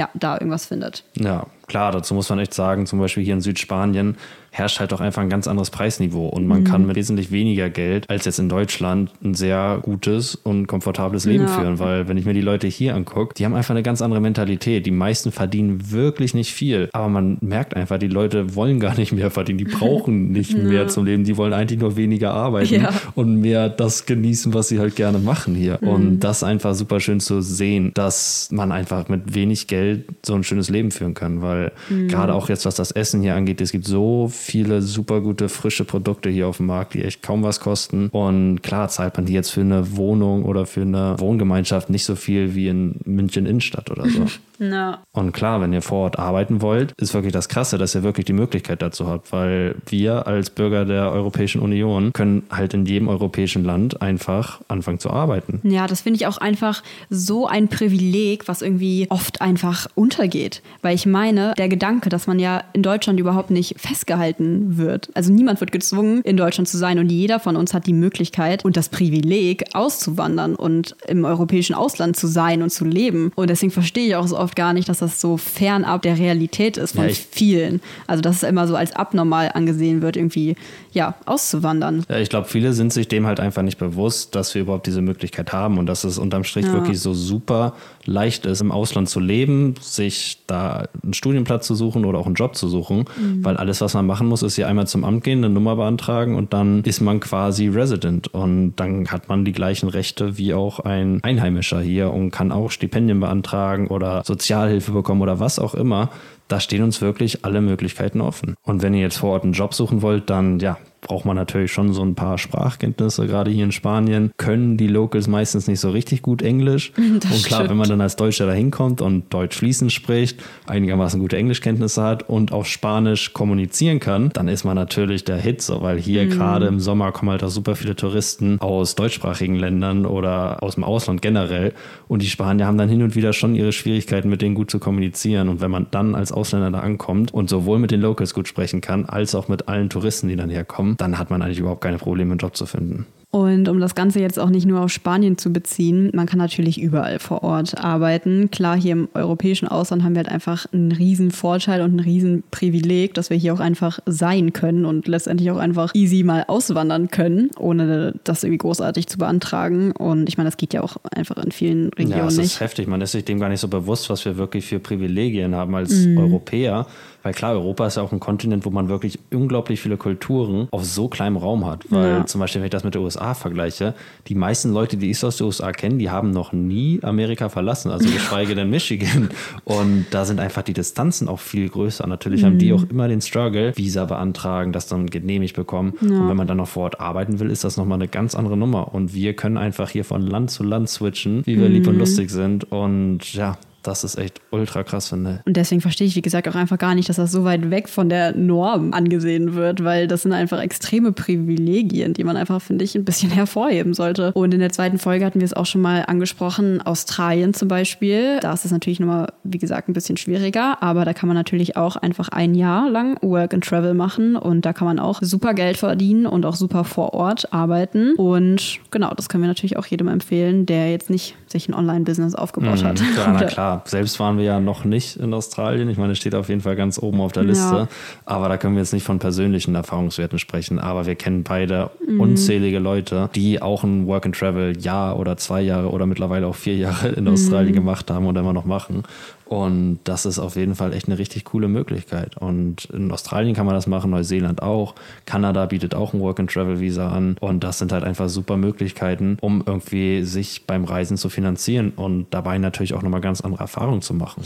ja, da irgendwas findet. Ja, klar, dazu muss man echt sagen, zum Beispiel hier in Südspanien herrscht halt auch einfach ein ganz anderes Preisniveau und man mhm. kann mit wesentlich weniger Geld als jetzt in Deutschland ein sehr gutes und komfortables Leben ja. führen, weil wenn ich mir die Leute hier angucke, die haben einfach eine ganz andere Mentalität. Die meisten verdienen wirklich nicht viel, aber man merkt einfach, die Leute wollen gar nicht mehr verdienen, die brauchen nicht ja. mehr zum Leben, die wollen eigentlich nur weniger arbeiten ja. und mehr das genießen, was sie halt gerne machen hier. Mhm. Und das einfach super schön zu sehen, dass man einfach mit wenig Geld so ein schönes Leben führen kann, weil mhm. gerade auch jetzt, was das Essen hier angeht, es gibt so viele super gute frische Produkte hier auf dem Markt, die echt kaum was kosten. Und klar zahlt man die jetzt für eine Wohnung oder für eine Wohngemeinschaft nicht so viel wie in München Innenstadt oder so. No. Und klar, wenn ihr vor Ort arbeiten wollt, ist wirklich das Krasse, dass ihr wirklich die Möglichkeit dazu habt, weil wir als Bürger der Europäischen Union können halt in jedem europäischen Land einfach anfangen zu arbeiten. Ja, das finde ich auch einfach so ein Privileg, was irgendwie oft einfach untergeht. Weil ich meine, der Gedanke, dass man ja in Deutschland überhaupt nicht festgehalten wird. Also niemand wird gezwungen, in Deutschland zu sein und jeder von uns hat die Möglichkeit und das Privileg, auszuwandern und im europäischen Ausland zu sein und zu leben. Und deswegen verstehe ich auch so oft, oft gar nicht, dass das so fernab der Realität ist von ja, vielen. Also dass es immer so als abnormal angesehen wird, irgendwie ja auszuwandern. Ja, ich glaube, viele sind sich dem halt einfach nicht bewusst, dass wir überhaupt diese Möglichkeit haben und dass es unterm Strich ja. wirklich so super leicht ist, im Ausland zu leben, sich da einen Studienplatz zu suchen oder auch einen Job zu suchen, mhm. weil alles, was man machen muss, ist hier einmal zum Amt gehen, eine Nummer beantragen und dann ist man quasi Resident und dann hat man die gleichen Rechte wie auch ein Einheimischer hier und kann auch Stipendien beantragen oder Sozialhilfe bekommen oder was auch immer da stehen uns wirklich alle Möglichkeiten offen. Und wenn ihr jetzt vor Ort einen Job suchen wollt, dann ja, braucht man natürlich schon so ein paar Sprachkenntnisse. Gerade hier in Spanien können die Locals meistens nicht so richtig gut Englisch. Das und klar, stimmt. wenn man dann als Deutscher da hinkommt und Deutsch fließend spricht, einigermaßen gute Englischkenntnisse hat und auch Spanisch kommunizieren kann, dann ist man natürlich der Hit, so, weil hier mhm. gerade im Sommer kommen halt auch super viele Touristen aus deutschsprachigen Ländern oder aus dem Ausland generell. Und die Spanier haben dann hin und wieder schon ihre Schwierigkeiten, mit denen gut zu kommunizieren. Und wenn man dann als Ausländer da ankommt und sowohl mit den Locals gut sprechen kann, als auch mit allen Touristen, die dann herkommen, dann hat man eigentlich überhaupt keine Probleme, einen Job zu finden. Und um das Ganze jetzt auch nicht nur auf Spanien zu beziehen, man kann natürlich überall vor Ort arbeiten. Klar, hier im europäischen Ausland haben wir halt einfach einen riesen Vorteil und ein riesen Privileg, dass wir hier auch einfach sein können und letztendlich auch einfach easy mal auswandern können, ohne das irgendwie großartig zu beantragen. Und ich meine, das geht ja auch einfach in vielen Regionen ja, das nicht. Das ist heftig. Man ist sich dem gar nicht so bewusst, was wir wirklich für Privilegien haben als mhm. Europäer. Weil klar, Europa ist ja auch ein Kontinent, wo man wirklich unglaublich viele Kulturen auf so kleinem Raum hat. Weil ja. zum Beispiel, wenn ich das mit den USA vergleiche, die meisten Leute, die ich aus den USA kenne, die haben noch nie Amerika verlassen, also geschweige denn Michigan. Und da sind einfach die Distanzen auch viel größer. Natürlich mhm. haben die mhm. auch immer den Struggle, Visa beantragen, das dann genehmigt bekommen. Ja. Und wenn man dann noch vor Ort arbeiten will, ist das nochmal eine ganz andere Nummer. Und wir können einfach hier von Land zu Land switchen, wie wir mhm. lieb und lustig sind. Und ja, das ist echt ultra krass, finde ich. Und deswegen verstehe ich, wie gesagt, auch einfach gar nicht, dass das so weit weg von der Norm angesehen wird, weil das sind einfach extreme Privilegien, die man einfach, finde ich, ein bisschen hervorheben sollte. Und in der zweiten Folge hatten wir es auch schon mal angesprochen, Australien zum Beispiel. Da ist es natürlich nochmal, wie gesagt, ein bisschen schwieriger, aber da kann man natürlich auch einfach ein Jahr lang Work and Travel machen und da kann man auch super Geld verdienen und auch super vor Ort arbeiten. Und genau, das können wir natürlich auch jedem empfehlen, der jetzt nicht sich ein Online-Business aufgebaut mhm, hat. Ja, na klar selbst waren wir ja noch nicht in Australien. Ich meine, es steht auf jeden Fall ganz oben auf der Liste. Ja. Aber da können wir jetzt nicht von persönlichen Erfahrungswerten sprechen. Aber wir kennen beide mhm. unzählige Leute, die auch ein Work and Travel Jahr oder zwei Jahre oder mittlerweile auch vier Jahre in mhm. Australien gemacht haben und immer noch machen. Und das ist auf jeden Fall echt eine richtig coole Möglichkeit. Und in Australien kann man das machen, Neuseeland auch. Kanada bietet auch ein Work-and-Travel-Visa an. Und das sind halt einfach super Möglichkeiten, um irgendwie sich beim Reisen zu finanzieren und dabei natürlich auch nochmal ganz andere Erfahrungen zu machen.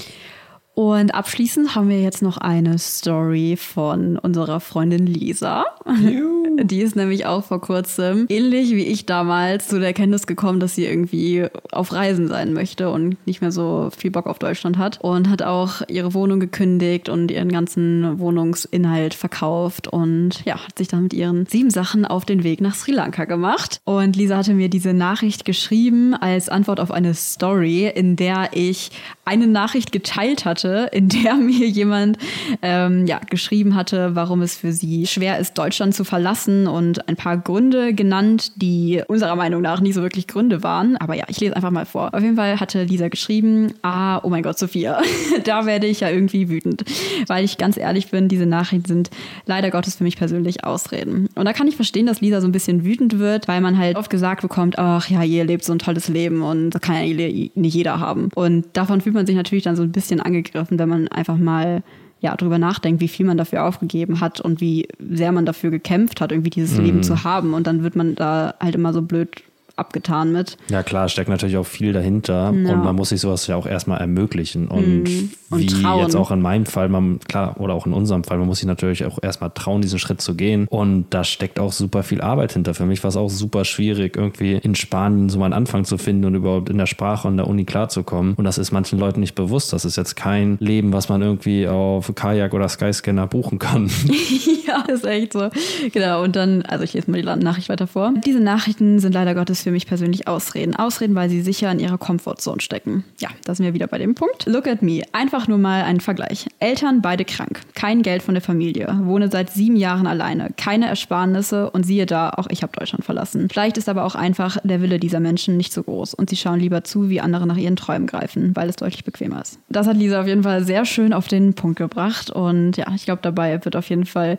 Und abschließend haben wir jetzt noch eine Story von unserer Freundin Lisa. Juhu. Die ist nämlich auch vor kurzem, ähnlich wie ich damals, zu der Erkenntnis gekommen, dass sie irgendwie auf Reisen sein möchte und nicht mehr so viel Bock auf Deutschland hat. Und hat auch ihre Wohnung gekündigt und ihren ganzen Wohnungsinhalt verkauft und ja, hat sich dann mit ihren sieben Sachen auf den Weg nach Sri Lanka gemacht. Und Lisa hatte mir diese Nachricht geschrieben als Antwort auf eine Story, in der ich eine Nachricht geteilt hatte in der mir jemand ähm, ja, geschrieben hatte, warum es für sie schwer ist, Deutschland zu verlassen und ein paar Gründe genannt, die unserer Meinung nach nicht so wirklich Gründe waren. Aber ja, ich lese einfach mal vor. Auf jeden Fall hatte Lisa geschrieben, ah, oh mein Gott, Sophia, da werde ich ja irgendwie wütend. Weil ich ganz ehrlich bin, diese Nachrichten sind leider Gottes für mich persönlich Ausreden. Und da kann ich verstehen, dass Lisa so ein bisschen wütend wird, weil man halt oft gesagt bekommt, ach ja, ihr lebt so ein tolles Leben und das kann ja nicht jeder haben. Und davon fühlt man sich natürlich dann so ein bisschen angegriffen, wenn man einfach mal ja, drüber nachdenkt, wie viel man dafür aufgegeben hat und wie sehr man dafür gekämpft hat, irgendwie dieses mhm. Leben zu haben. Und dann wird man da halt immer so blöd abgetan mit. Ja klar, steckt natürlich auch viel dahinter ja. und man muss sich sowas ja auch erstmal ermöglichen und, mhm. und wie trauen. jetzt auch in meinem Fall, man, klar, oder auch in unserem Fall, man muss sich natürlich auch erstmal trauen, diesen Schritt zu gehen und da steckt auch super viel Arbeit hinter. Für mich war es auch super schwierig, irgendwie in Spanien so meinen Anfang zu finden und überhaupt in der Sprache und der Uni klarzukommen und das ist manchen Leuten nicht bewusst. Das ist jetzt kein Leben, was man irgendwie auf Kajak oder Skyscanner buchen kann. ja, ist echt so. Genau, und dann, also ich lese mal die Nachricht weiter vor. Diese Nachrichten sind leider Gottes für mich persönlich Ausreden. Ausreden, weil sie sicher in ihrer Comfortzone stecken. Ja, da sind wir wieder bei dem Punkt. Look at me. Einfach nur mal ein Vergleich. Eltern beide krank. Kein Geld von der Familie. Wohne seit sieben Jahren alleine. Keine Ersparnisse und siehe da, auch ich habe Deutschland verlassen. Vielleicht ist aber auch einfach der Wille dieser Menschen nicht so groß und sie schauen lieber zu, wie andere nach ihren Träumen greifen, weil es deutlich bequemer ist. Das hat Lisa auf jeden Fall sehr schön auf den Punkt gebracht und ja, ich glaube, dabei wird auf jeden Fall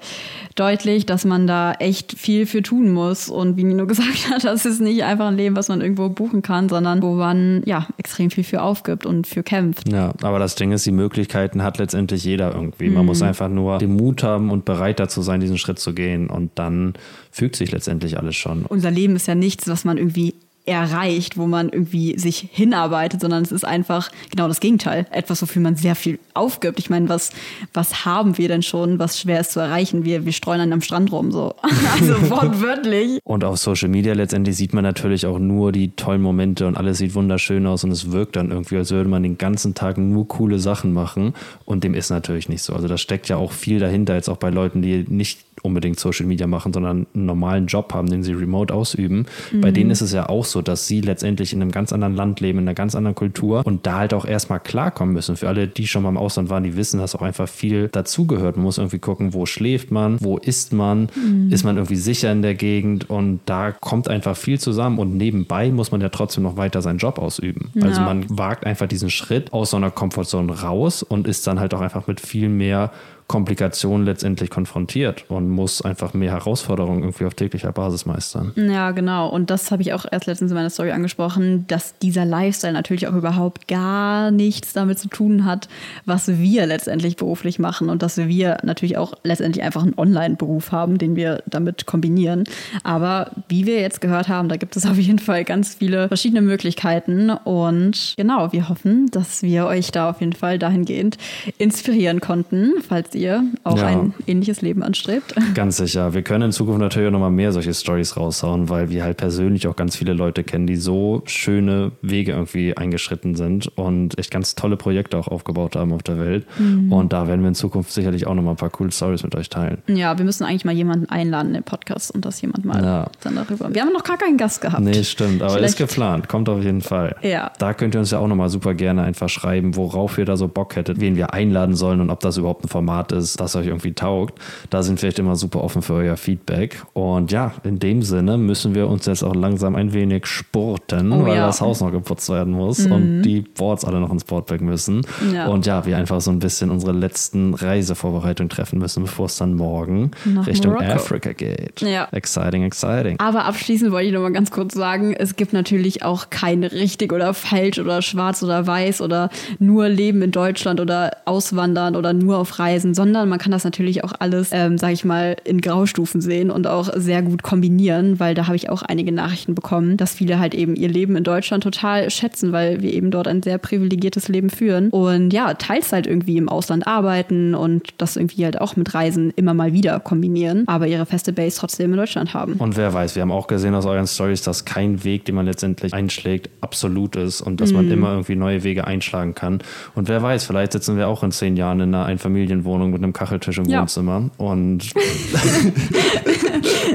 deutlich, dass man da echt viel für tun muss und wie Nino gesagt hat, das ist nicht einfach ein Leben, was man irgendwo buchen kann, sondern wo man ja extrem viel für aufgibt und für kämpft. Ja, aber das Ding ist, die Möglichkeiten hat letztendlich jeder irgendwie. Man mhm. muss einfach nur den Mut haben und bereit dazu sein, diesen Schritt zu gehen und dann fügt sich letztendlich alles schon. Unser Leben ist ja nichts, was man irgendwie erreicht, wo man irgendwie sich hinarbeitet, sondern es ist einfach genau das Gegenteil. Etwas, wofür man sehr viel aufgibt. Ich meine, was, was haben wir denn schon, was schwer ist zu erreichen? Wir, wir streuen dann am Strand rum, so. Also wortwörtlich. und auf Social Media letztendlich sieht man natürlich auch nur die tollen Momente und alles sieht wunderschön aus und es wirkt dann irgendwie, als würde man den ganzen Tag nur coole Sachen machen. Und dem ist natürlich nicht so. Also da steckt ja auch viel dahinter, jetzt auch bei Leuten, die nicht unbedingt Social Media machen, sondern einen normalen Job haben, den sie remote ausüben. Mhm. Bei denen ist es ja auch so, dass sie letztendlich in einem ganz anderen Land leben, in einer ganz anderen Kultur und da halt auch erstmal klarkommen müssen. Für alle, die schon mal im Ausland waren, die wissen, dass auch einfach viel dazugehört. Man muss irgendwie gucken, wo schläft man, wo isst man, mhm. ist man irgendwie sicher in der Gegend und da kommt einfach viel zusammen und nebenbei muss man ja trotzdem noch weiter seinen Job ausüben. Also ja. Also man wagt einfach diesen Schritt aus so einer Komfortzone raus und ist dann halt auch einfach mit viel mehr Komplikationen letztendlich konfrontiert und muss einfach mehr Herausforderungen irgendwie auf täglicher Basis meistern. Ja, genau. Und das habe ich auch erst letztens in meiner Story angesprochen, dass dieser Lifestyle natürlich auch überhaupt gar nichts damit zu tun hat, was wir letztendlich beruflich machen und dass wir natürlich auch letztendlich einfach einen Online-Beruf haben, den wir damit kombinieren. Aber wie wir jetzt gehört haben, da gibt es auf jeden Fall ganz viele verschiedene Möglichkeiten und genau, wir hoffen, dass wir euch da auf jeden Fall dahingehend inspirieren konnten, falls ihr auch ja. ein ähnliches Leben anstrebt. Ganz sicher. Wir können in Zukunft natürlich auch nochmal mehr solche Stories raushauen, weil wir halt persönlich auch ganz viele Leute kennen, die so schöne Wege irgendwie eingeschritten sind und echt ganz tolle Projekte auch aufgebaut haben auf der Welt. Mhm. Und da werden wir in Zukunft sicherlich auch nochmal ein paar coole Stories mit euch teilen. Ja, wir müssen eigentlich mal jemanden einladen in den Podcast und das jemand mal ja. dann darüber. Wir haben noch gar keinen Gast gehabt. Nee, stimmt, aber Vielleicht. ist geplant. Kommt auf jeden Fall. Ja. Da könnt ihr uns ja auch nochmal super gerne einfach schreiben, worauf ihr da so Bock hättet, wen wir einladen sollen und ob das überhaupt ein Format Format ist, das euch irgendwie taugt. Da sind wir echt immer super offen für euer Feedback. Und ja, in dem Sinne müssen wir uns jetzt auch langsam ein wenig spurten, oh, weil ja. das Haus noch geputzt werden muss mhm. und die Boards alle noch ins Boardback müssen. Ja. Und ja, wir einfach so ein bisschen unsere letzten Reisevorbereitungen treffen müssen, bevor es dann morgen Nach Richtung Morocco. Afrika geht. Ja. Exciting, exciting. Aber abschließend wollte ich noch mal ganz kurz sagen, es gibt natürlich auch kein richtig oder falsch oder schwarz oder weiß oder nur Leben in Deutschland oder auswandern oder nur auf Reisen, sondern man kann das natürlich auch alles, ähm, sage ich mal, in Graustufen sehen und auch sehr gut kombinieren, weil da habe ich auch einige Nachrichten bekommen, dass viele halt eben ihr Leben in Deutschland total schätzen, weil wir eben dort ein sehr privilegiertes Leben führen und ja, Teilzeit irgendwie im Ausland arbeiten und das irgendwie halt auch mit Reisen immer mal wieder kombinieren, aber ihre feste Base trotzdem in Deutschland haben. Und wer weiß, wir haben auch gesehen aus euren Stories, dass kein Weg, den man letztendlich einschlägt, absolut ist und dass mm. man mhm. immer irgendwie neue Wege einschlagen kann. Und wer weiß, vielleicht sitzen wir auch in zehn Jahren in einer Einfamilienwohnung Wohnung mit einem Kacheltisch im ja. Wohnzimmer. Und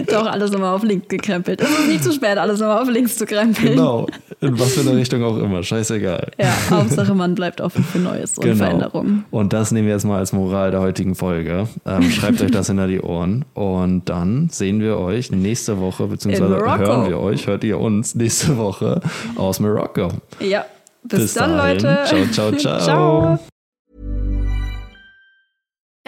doch alles nochmal auf links gekrempelt. Es ist nicht zu spät, alles nochmal auf links zu krempeln. Genau. In was für eine Richtung auch immer, scheißegal. Ja, Hauptsache man bleibt offen für Neues und Genau. Veränderungen. Und das nehmen wir jetzt mal als Moral der heutigen Folge. Ähm, schreibt euch das hinter die Ohren. Und dann sehen wir euch nächste Woche, beziehungsweise hören wir euch, hört ihr uns nächste Woche aus Marokko. Ja, bis, Bis dann, dahin. Leute. Ciao, ciao, ciao. ciao.